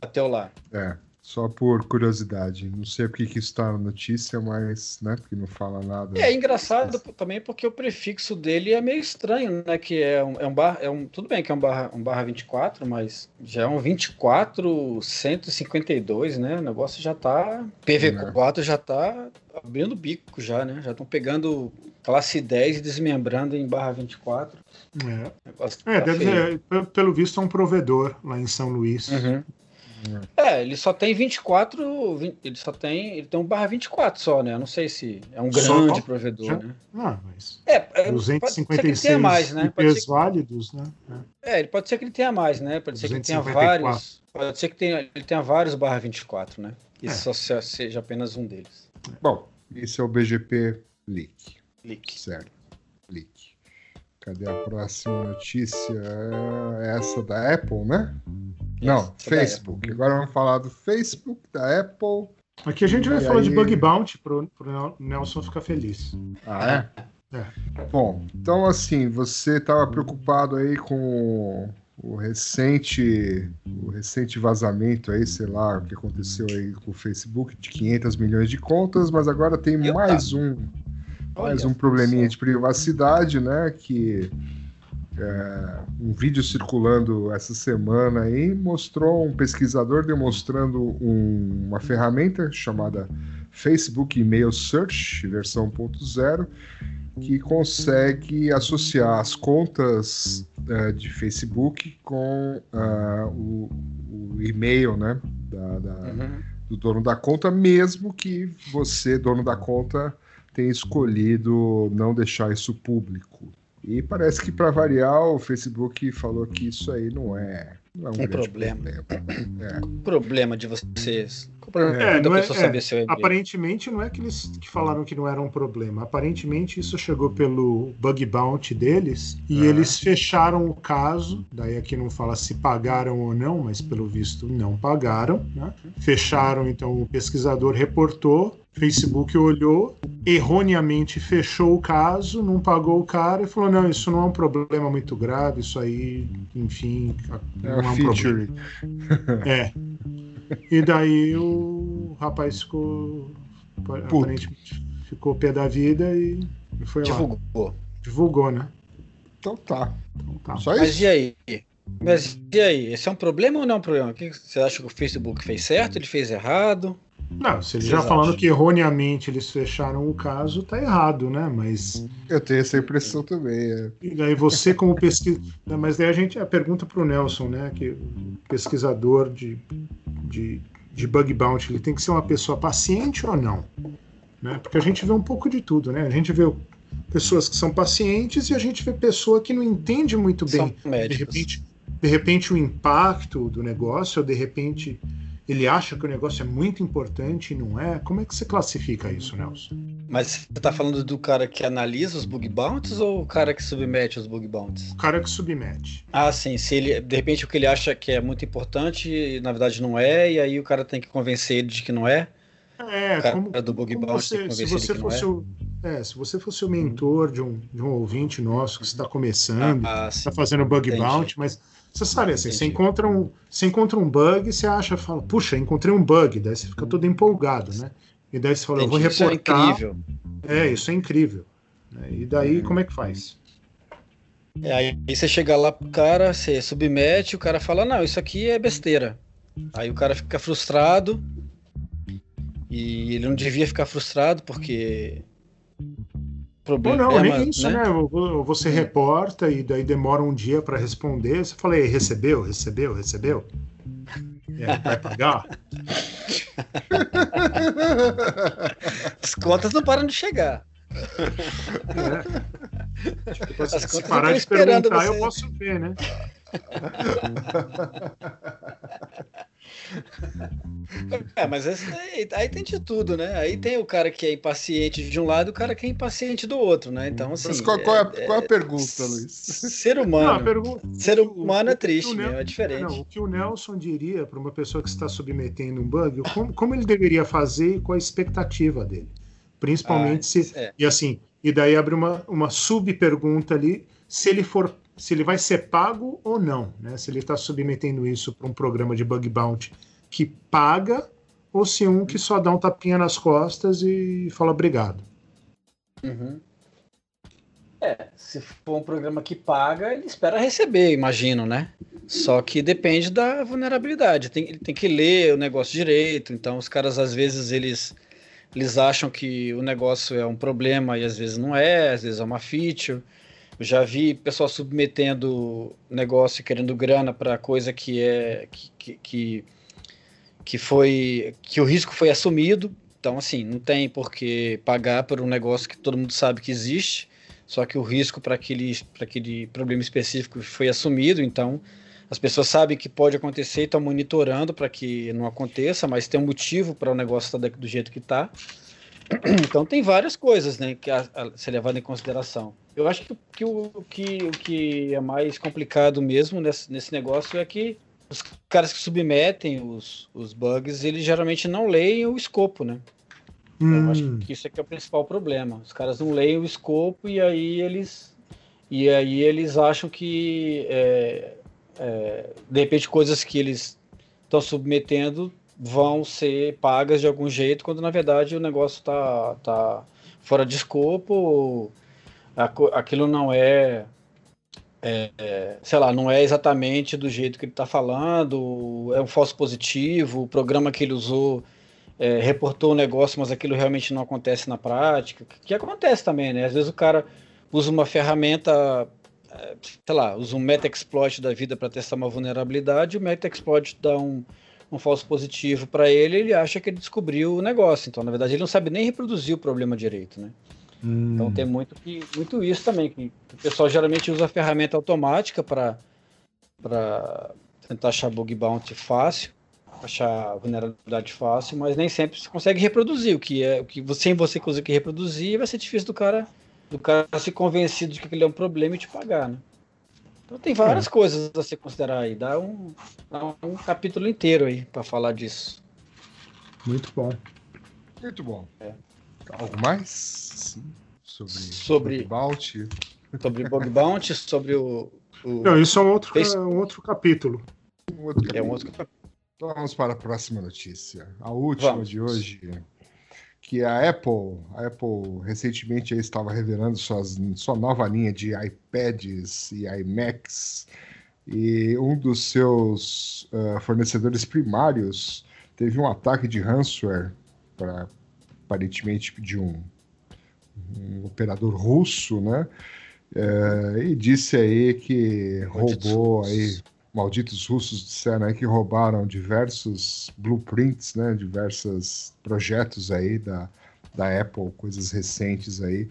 Bateu lá. É, só por curiosidade. Não sei porque que isso tá na notícia, mas, né, porque não fala nada. É engraçado também porque o prefixo dele é meio estranho, né? Que é um, é um bar, é um, tudo bem que é um barra, um barra 24, mas já é um 24 152, né? O negócio já tá PV4 já tá abrindo o bico já, né? Já estão pegando classe 10 e desmembrando em barra 24. é. É, tá deve pe- pelo visto, é um provedor lá em São Luís. Uhum. É, ele só tem 24, 20, ele só tem, ele tem um barra 24 só, né? Eu não sei se é um Só? grande provedor, Já- né? Ah, mas É, é, pode ser que ele 256 tenha mais, né? IPs ser, válidos, né? É. é, ele pode ser que ele tenha mais, né? Pode ser que ele tenha 254. vários, pode ser que tenha, ele tenha vários barra 24, né? E É. só se- seja apenas um deles. Bom, esse é o BGP Leak. Leak. Certo. Leak. Cadê a próxima notícia? É Essa da Apple, né? Não, Essa Facebook. Agora vamos falar do Facebook, da Apple. Aqui a gente vai falar aí- de bug bounty pro, pro Nelson ficar feliz. Ah, é? É. Bom, então assim, você estava preocupado aí com o recente, o recente vazamento aí, sei lá, o que aconteceu aí com o Facebook de 500 milhões de contas, mas agora tem Eu mais um, mais Olha um probleminha de privacidade, né? Que é, um vídeo circulando essa semana aí mostrou um pesquisador demonstrando um- uma ferramenta chamada Facebook Email Search, versão 1.0, que consegue associar as contas eh, de Facebook com ah, o, o e-mail né, da- da- Uhum. do dono da conta, mesmo que você, dono da conta, tenha escolhido não deixar isso público. E parece que, para variar, o Facebook falou que isso aí não é, não é um, Um problema. problema. É. problema de vocês. Qual o problema É, da não é- pessoa é, saber seu e-mail? Aparentemente não é que eles que falaram que não era um problema. Aparentemente isso chegou pelo bug bounty deles e Ah. eles fecharam o caso. Daí aqui não fala se pagaram ou não, mas pelo visto não pagaram. né? Fecharam, então o pesquisador reportou. Facebook olhou, erroneamente fechou o caso, não pagou o cara e falou: não, isso não é um problema muito grave, isso aí, enfim, É não o é um problema. feature. É. E daí o rapaz ficou. Aparentemente ficou pé da vida e, foi lá. Divulgou. Divulgou, né? Então tá. Então tá. Só Mas isso. e aí? Mas e aí? Esse é um problema ou não é um problema? O que você acha que o Facebook fez certo? Ele fez errado? Não, se eles já falando acham? que erroneamente eles fecharam o caso, tá errado, né? Mas. Eu tenho essa impressão também. é. E daí você, como pesquisador. Mas daí a gente a pergunta para o Nelson, né? Que o pesquisador de, de, de bug bounty, ele tem que ser uma pessoa paciente ou não? Né? Porque a gente vê um pouco de tudo, né? A gente vê pessoas que são pacientes e a gente vê pessoa que não entende muito bem. São De médicos. repente, de repente o impacto do negócio, ou de repente ele acha que o negócio é muito importante e não é. Como é que você classifica isso, Nelson? Mas você tá falando do cara que analisa os bug bounties ou o cara que submete os bug bounties? O cara que submete. Ah, sim. Se ele, de repente, o que ele acha que é muito importante, na verdade não é, e aí o cara tem que convencer ele de que não é. É, como, você, se você fosse é. o, é, se você fosse o mentor de um, de um ouvinte nosso que está começando, Ah, sim. está fazendo bug bounty, mas você sabe assim, você Entendi. encontra um, você encontra um bug, você acha, fala, puxa, encontrei um bug, daí você fica todo empolgado, né? E daí você fala, eu vou Entendi. Isso é reportar. incrível. É, isso é incrível. né? E daí como é que faz? É, aí você chega lá pro cara, você submete, o cara fala, não, isso aqui é besteira. Aí o cara fica frustrado. E ele não devia ficar frustrado porque. Ou Problema, não, nem isso, né? né? Ou- ou Você reporta e daí demora um dia para responder. Você fala, "Ei, recebeu, recebeu, recebeu? É, vai pagar? As contas não param de chegar. É. Tipo, assim, As se parar de esperando perguntar, eu você. posso ver, né? É, mas esse aí, aí tem de tudo, né? Aí tem o cara que é impaciente de um lado e o cara que é impaciente do outro, né? Então, assim. Mas qual, qual é, a- qual é a pergunta, Luiz? Ser Não, humano. pergunta, Ser humano é o- triste, o meu, é diferente. Não, o que o Nelson diria para uma pessoa que está submetendo um bug, como, como ele deveria fazer e qual a expectativa dele? Principalmente Ah, se. é. E assim, e daí abre uma, uma sub-pergunta ali, se ele for. Se ele vai ser pago ou não, né? Se ele está submetendo isso para um programa de bug bounty que paga, ou se um que só dá um tapinha nas costas e fala obrigado. Uhum. É, se for um programa que paga, ele espera receber, imagino, né? Só que depende da vulnerabilidade. Tem, ele tem que ler o negócio direito. Então, os caras, às vezes, eles, eles acham que o negócio é um problema e às vezes não é, às vezes é uma feature. Já vi pessoal submetendo negócio querendo grana para coisa que é que, que, que, foi que o risco foi assumido. Então, assim, não tem por que pagar por um negócio que todo mundo sabe que existe, só que o risco para aquele, aquele problema específico foi assumido. Então, as pessoas sabem que pode acontecer e estão monitorando para que não aconteça, mas tem um motivo para o negócio estar tá do jeito que está. Então tem várias coisas né, que a, a ser levado em consideração. Eu acho que, que, o, que o que é mais complicado mesmo nesse, nesse negócio é que os caras que submetem os, os bugs, eles geralmente não leem o escopo, né? Hum. Eu acho hum. que isso é que é o principal problema. Os caras não leem o escopo e aí eles e aí eles acham que é, é, de repente coisas que eles estão submetendo vão ser pagas de algum jeito, quando na verdade o negócio está tá fora de escopo, aquilo não é, é, é, sei lá, não é exatamente do jeito que ele está falando, é um falso positivo, o programa que ele usou é, reportou o negócio, mas aquilo realmente não acontece na prática, que acontece também, né? Às vezes o cara usa uma ferramenta, é, sei lá, usa um meta-exploit da vida para testar uma vulnerabilidade, o meta-exploit dá um um falso positivo para ele, ele acha que ele descobriu o negócio. Então, na verdade, ele não sabe nem reproduzir o problema direito, né? Hum. Então tem muito, que, muito isso também, que o pessoal geralmente usa a ferramenta automática para tentar achar bug bounty fácil, achar vulnerabilidade fácil, mas nem sempre você consegue reproduzir o que é o que você, sem você conseguir reproduzir, vai ser difícil do cara do cara se convencido de que aquele é um problema e te pagar, né? Então tem várias é. coisas a se considerar aí. Dá um, dá um capítulo inteiro aí para falar disso. Muito bom. Muito bom. É. Algo mais? Sim. Sobre, sobre Bug Bounty. Sobre Bug Bounty, sobre o, o. Não, isso é um outro, um outro capítulo. Um outro capítulo. É um outro capítulo. Então vamos para a próxima notícia. A última vamos. de hoje que a Apple, a Apple recentemente estava revelando suas, sua nova linha de iPads e iMacs e um dos seus uh, fornecedores primários teve um ataque de ransomware para aparentemente de um, um, operador russo, né? Uh, e disse aí que roubou aí malditos russos disseram aí que roubaram diversos blueprints, né, diversos projetos aí da, da Apple, coisas recentes aí,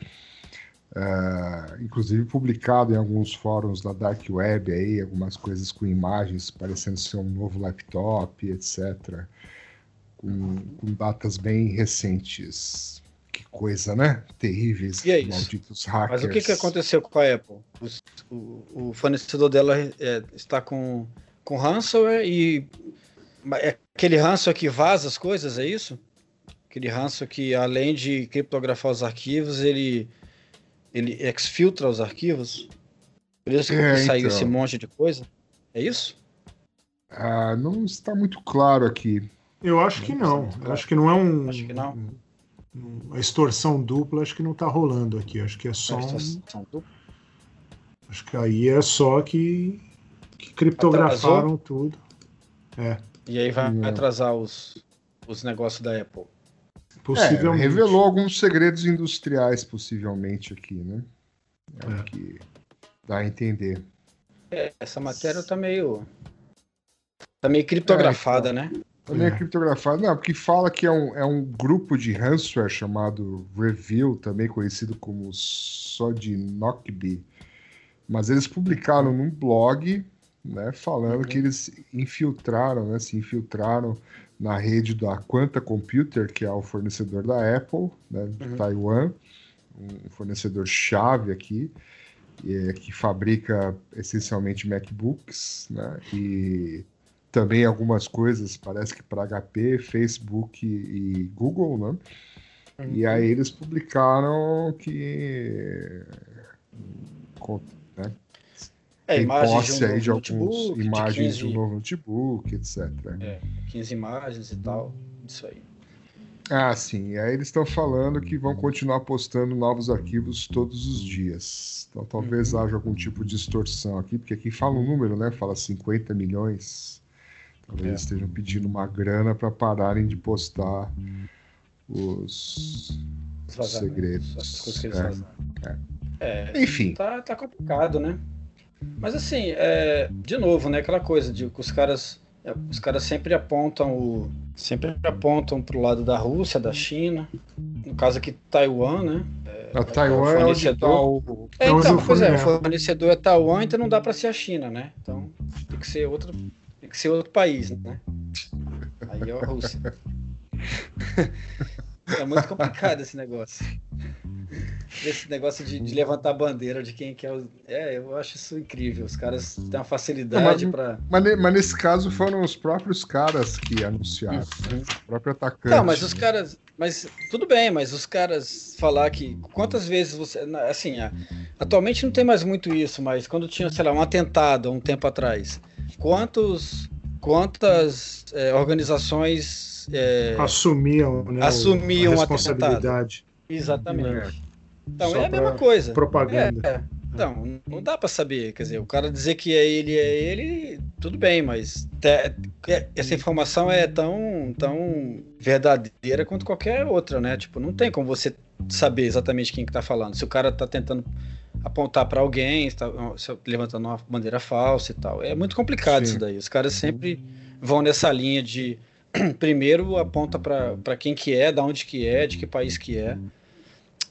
uh, inclusive publicado em alguns fóruns da Dark Web aí, algumas coisas com imagens parecendo ser um novo laptop, etc., com, com datas bem recentes. Que coisa, né? Terríveis, é malditos hackers. Mas o que, que aconteceu com a Apple? o, o, fornecedor dela é, está com, com ransomware e é aquele ransomware que vaza as coisas, é isso? Aquele ransomware que, além de criptografar os arquivos, ele, ele exfiltra os arquivos? Por isso que é, saiu então. esse monte de coisa? É isso? Ah, não está muito claro aqui. Eu acho que não. Eu acho que não é um. Acho que não a extorsão dupla acho que não está rolando aqui. Acho que é só. Um... Acho que aí é só que, que criptografaram Atrasou? tudo. É. E aí vai não. atrasar os, os negócios da Apple. Possivelmente. É, revelou alguns segredos industriais, possivelmente, aqui, né? É, é. o que dá a entender. É, essa matéria tá meio. Tá meio criptografada, é, então. né? Também é. é criptografado. Não, porque fala que é um, é um grupo de ransomware chamado Reveal, também conhecido como Sodinokbi. Mas eles publicaram num blog, né, falando uhum. que eles infiltraram, né, se infiltraram na rede da Quanta Computer, que é o fornecedor da Apple, né, de uhum. Taiwan, um fornecedor chave aqui, é, que fabrica essencialmente MacBooks, né, e também algumas coisas, parece que para HP, Facebook e Google, né? Uhum. E aí eles publicaram que né? É, tem posse de um aí de algumas imagens de, 15... de, um novo notebook, etc. É, 15 imagens e tal, isso aí. Ah, sim. E aí eles estão falando que vão continuar postando novos arquivos todos os dias. Então talvez uhum. haja algum tipo de distorção aqui, porque aqui fala um número, né? Fala 50 milhões Talvez é. estejam pedindo uma grana para pararem de postar os, os segredos. As coisas que eles é, é. é. Enfim. Tá, tá complicado, né? Mas assim, é, de novo, né? Aquela coisa de que os caras, é, os caras sempre apontam o, Sempre apontam para o lado da Rússia, da China. No caso aqui, Taiwan, né? A Taiwan é onde tá o... É, Então, o pois é, o fornecedor. é Taiwan, então não dá para ser a China, né? Então tem que ser outro, que ser outro país, né? Aí é a Rússia. É muito complicado esse negócio. Esse negócio de, de levantar a bandeira de quem quer. o- É, eu acho isso incrível. Os caras têm uma facilidade para. Mas, mas nesse caso foram os próprios caras que anunciaram, né? o próprio atacante. Não, mas os né? caras. Mas tudo bem, mas os caras falar que. Quantas vezes você. Assim, atualmente não tem mais muito isso, mas quando tinha, sei lá, um atentado há um tempo atrás, quantos. Quantas é, organizações. é, Assumiam, né, Assumiam a responsabilidade. exatamente. Então Só é a mesma coisa. Propaganda. É, então, não dá pra saber. Quer dizer, o cara dizer que é ele, é ele, tudo bem, mas te- é- essa informação é tão, tão verdadeira quanto qualquer outra, né? Tipo, não tem como você saber exatamente quem que tá falando. Se o cara tá tentando apontar pra alguém, está levantando uma bandeira falsa e tal. É muito complicado Sim. isso daí. Os caras sempre vão nessa linha de primeiro aponta pra pra quem que é, da onde que é, de que país que é.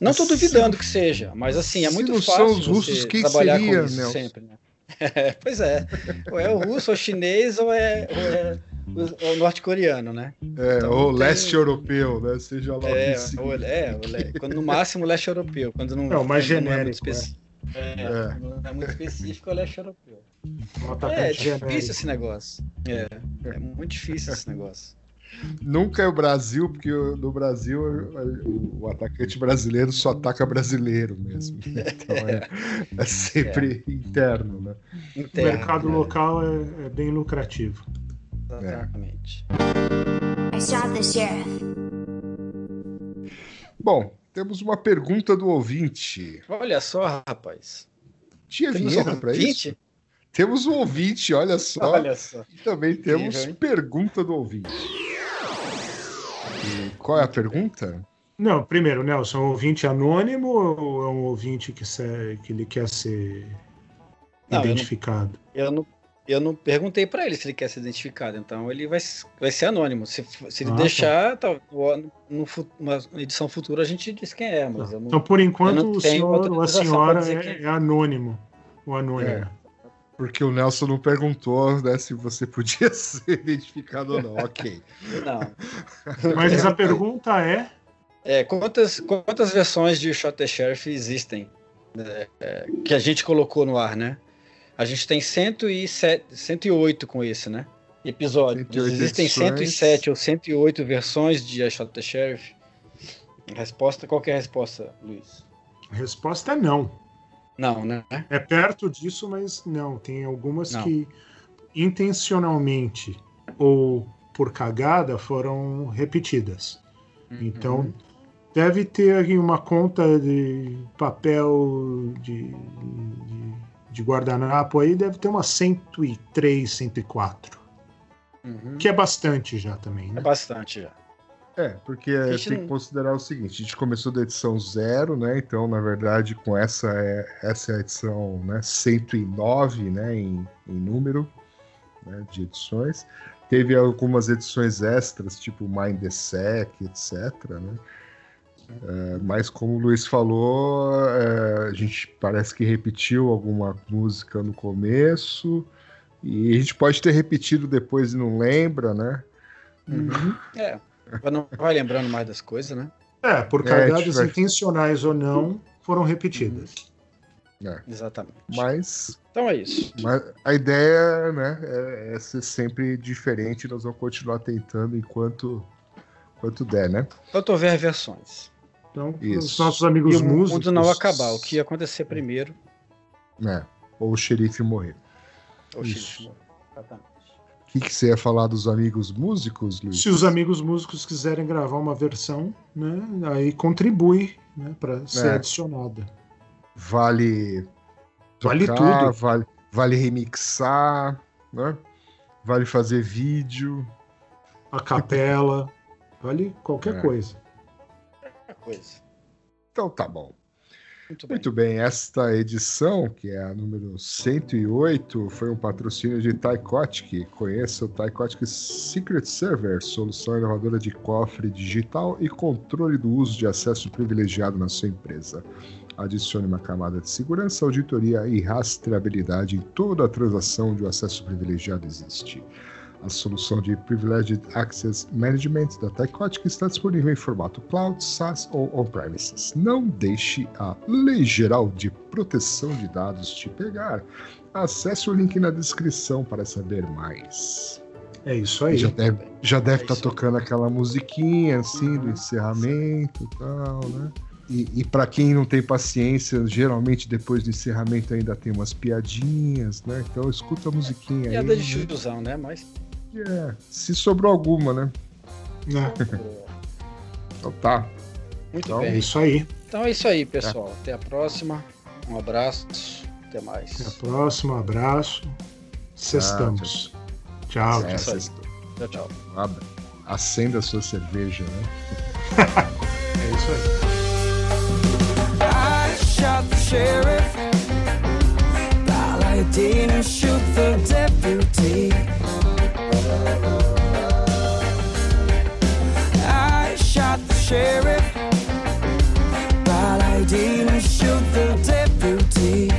Não tô Se duvidando que seja, mas assim, é muito não fácil são os russos, você quem trabalhar seria, com isso Nelson? sempre, né? É, pois é. Ou é o russo, ou chinês, ou é, ou é o, é o norte-coreano, né? É, Então, ou tem- leste europeu, né? Seja lá o É, ou, é o le- quando no máximo o leste europeu, quando não, É, o mais quando não genérico, muito especi- É, É. não é muito específico, é o leste europeu. É, atacante é difícil genérico. esse negócio. É, é muito difícil esse negócio. Nunca é o Brasil, porque o- no Brasil o, o atacante brasileiro só ataca brasileiro mesmo. né? Então é, é sempre interno, né? O Interno, mercado né? local é, é bem lucrativo. Exatamente. I shot the sheriff. Bom, temos uma pergunta do ouvinte. Olha só, rapaz. Tinha Temos vinheta um para isso? ouvinte? Temos um ouvinte, olha só. Olha só. E também temos hein? pergunta do ouvinte. E qual é a pergunta? Não, primeiro, Nelson, é um ouvinte anônimo ou é um ouvinte que, se- que ele quer ser Não, eu não- identificado? Eu não, eu não perguntei pra ele se ele quer ser identificado, então ele vai, vai ser anônimo. Se, se ele Ah, tá. deixar, tá, no, no fu- uma edição futura a gente diz quem é, mas eu não. Então, por enquanto, eu não o senhor ou a senhora é, quem- é anônimo. O anônimo. É. Porque o Nelson não perguntou né, se você podia ser identificado ou não. Ok. Não. Mas a pergunta é: É, quantas, quantas versões de Shot the Sheriff existem né, é, que a gente colocou no ar, né? A gente tem 107, 108 com esse, né? Episódio. 108 Existem edições. 107 ou 108 versões de A Shot the Sheriff? Resposta, qual que é a resposta, Luiz? a resposta é não. Não, né? É perto disso, mas não. Tem algumas Não. que intencionalmente ou por cagada foram repetidas. Então, Uhum. deve ter uma conta de papel de, de, de guardanapo aí, deve ter umas 103, 104. Uhum. Que é bastante já também, É né? bastante já. É, porque A gente tem que considerar o seguinte: a gente começou da edição zero, né? Então, na verdade, com essa é, essa é a edição né, 109 né, em, em número né, de edições. Teve algumas edições extras, tipo Mind the Sec, etc. Né? É, mas, como o Luiz falou, é, a gente parece que repetiu alguma música no começo. E a gente pode ter repetido depois e não lembra, né? É. Mas não vai lembrando mais das coisas, né? É, por É, cagadas tiver- intencionais ou não, foram repetidas. Exatamente. Mas Então é isso. Mas a ideia, né, é, é ser sempre diferente. Nós vamos continuar tentando enquanto, enquanto der, né? Enquanto houver versões. Então, Isso. os nossos amigos e o músicos. mundo não acabar. O que ia acontecer primeiro. É. Ou o xerife morrer. Ou Isso. xerife morrer. Exatamente. O que, que você ia falar dos amigos músicos, Luiz? Se os amigos músicos quiserem gravar uma versão, né, aí contribui né, para ser É. adicionada. Vale. Vale tocar, tudo. Vale, vale remixar, né? Vale fazer vídeo. A capela, vale qualquer É. coisa. Coisa. Então tá bom. Muito bem. Muito bem, esta edição, que é a número 108, foi um patrocínio de Tycotic. Conheça o Tycotic Secret Server, solução inovadora de cofre digital e controle do uso de acesso privilegiado na sua empresa. Adicione uma camada de segurança, auditoria e rastreabilidade em toda a transação onde o acesso privilegiado existe. A solução de Privileged Access Management da Tycotic está disponível em formato cloud, SaaS ou on-premises. Não deixe a Lei Geral de Proteção de Dados te pegar. Acesse o link na descrição para saber mais. É isso aí. Já deve já deve É estar isso aí. tocando aquela musiquinha assim do encerramento e tal, né? E, e para quem não tem paciência, geralmente depois do encerramento ainda tem umas piadinhas, né? Então escuta a musiquinha aí. Piada de né? tiozão, né? Mas. É, se sobrou alguma, né? Né? Então tá. Muito Então, É bem. isso aí. Então é isso aí, pessoal. Até a próxima. Um abraço. Até mais. Até a próxima. Abraço. Sextamos. Tchau, É, tchau. vocês- Tchau, tchau. abra- Acenda a sua cerveja, né? É isso aí. I shot the sheriff. While I didn't shoot the deputy. Sheriff. While I didn't shoot the deputy.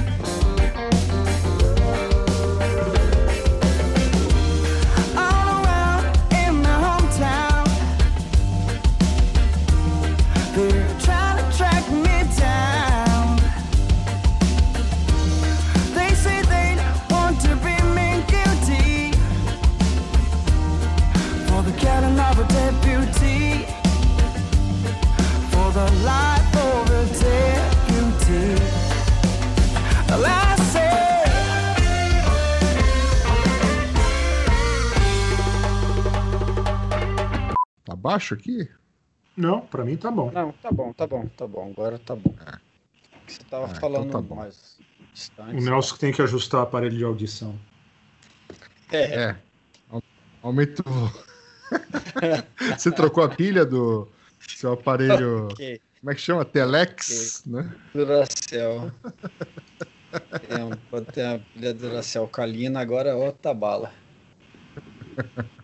Baixo aqui? Não, pra mim tá bom. Não, tá bom, tá bom, tá bom. Agora tá bom. Você tava Ah, então falando tá bom. mais distante. O Nelson tem que ajustar o aparelho de audição. É, É. Aumentou. Você trocou a pilha do seu aparelho. ok. Como é que chama? Telex, né? Duracell. Tem um, tem a pilha Duracell Calina, agora é outra bala.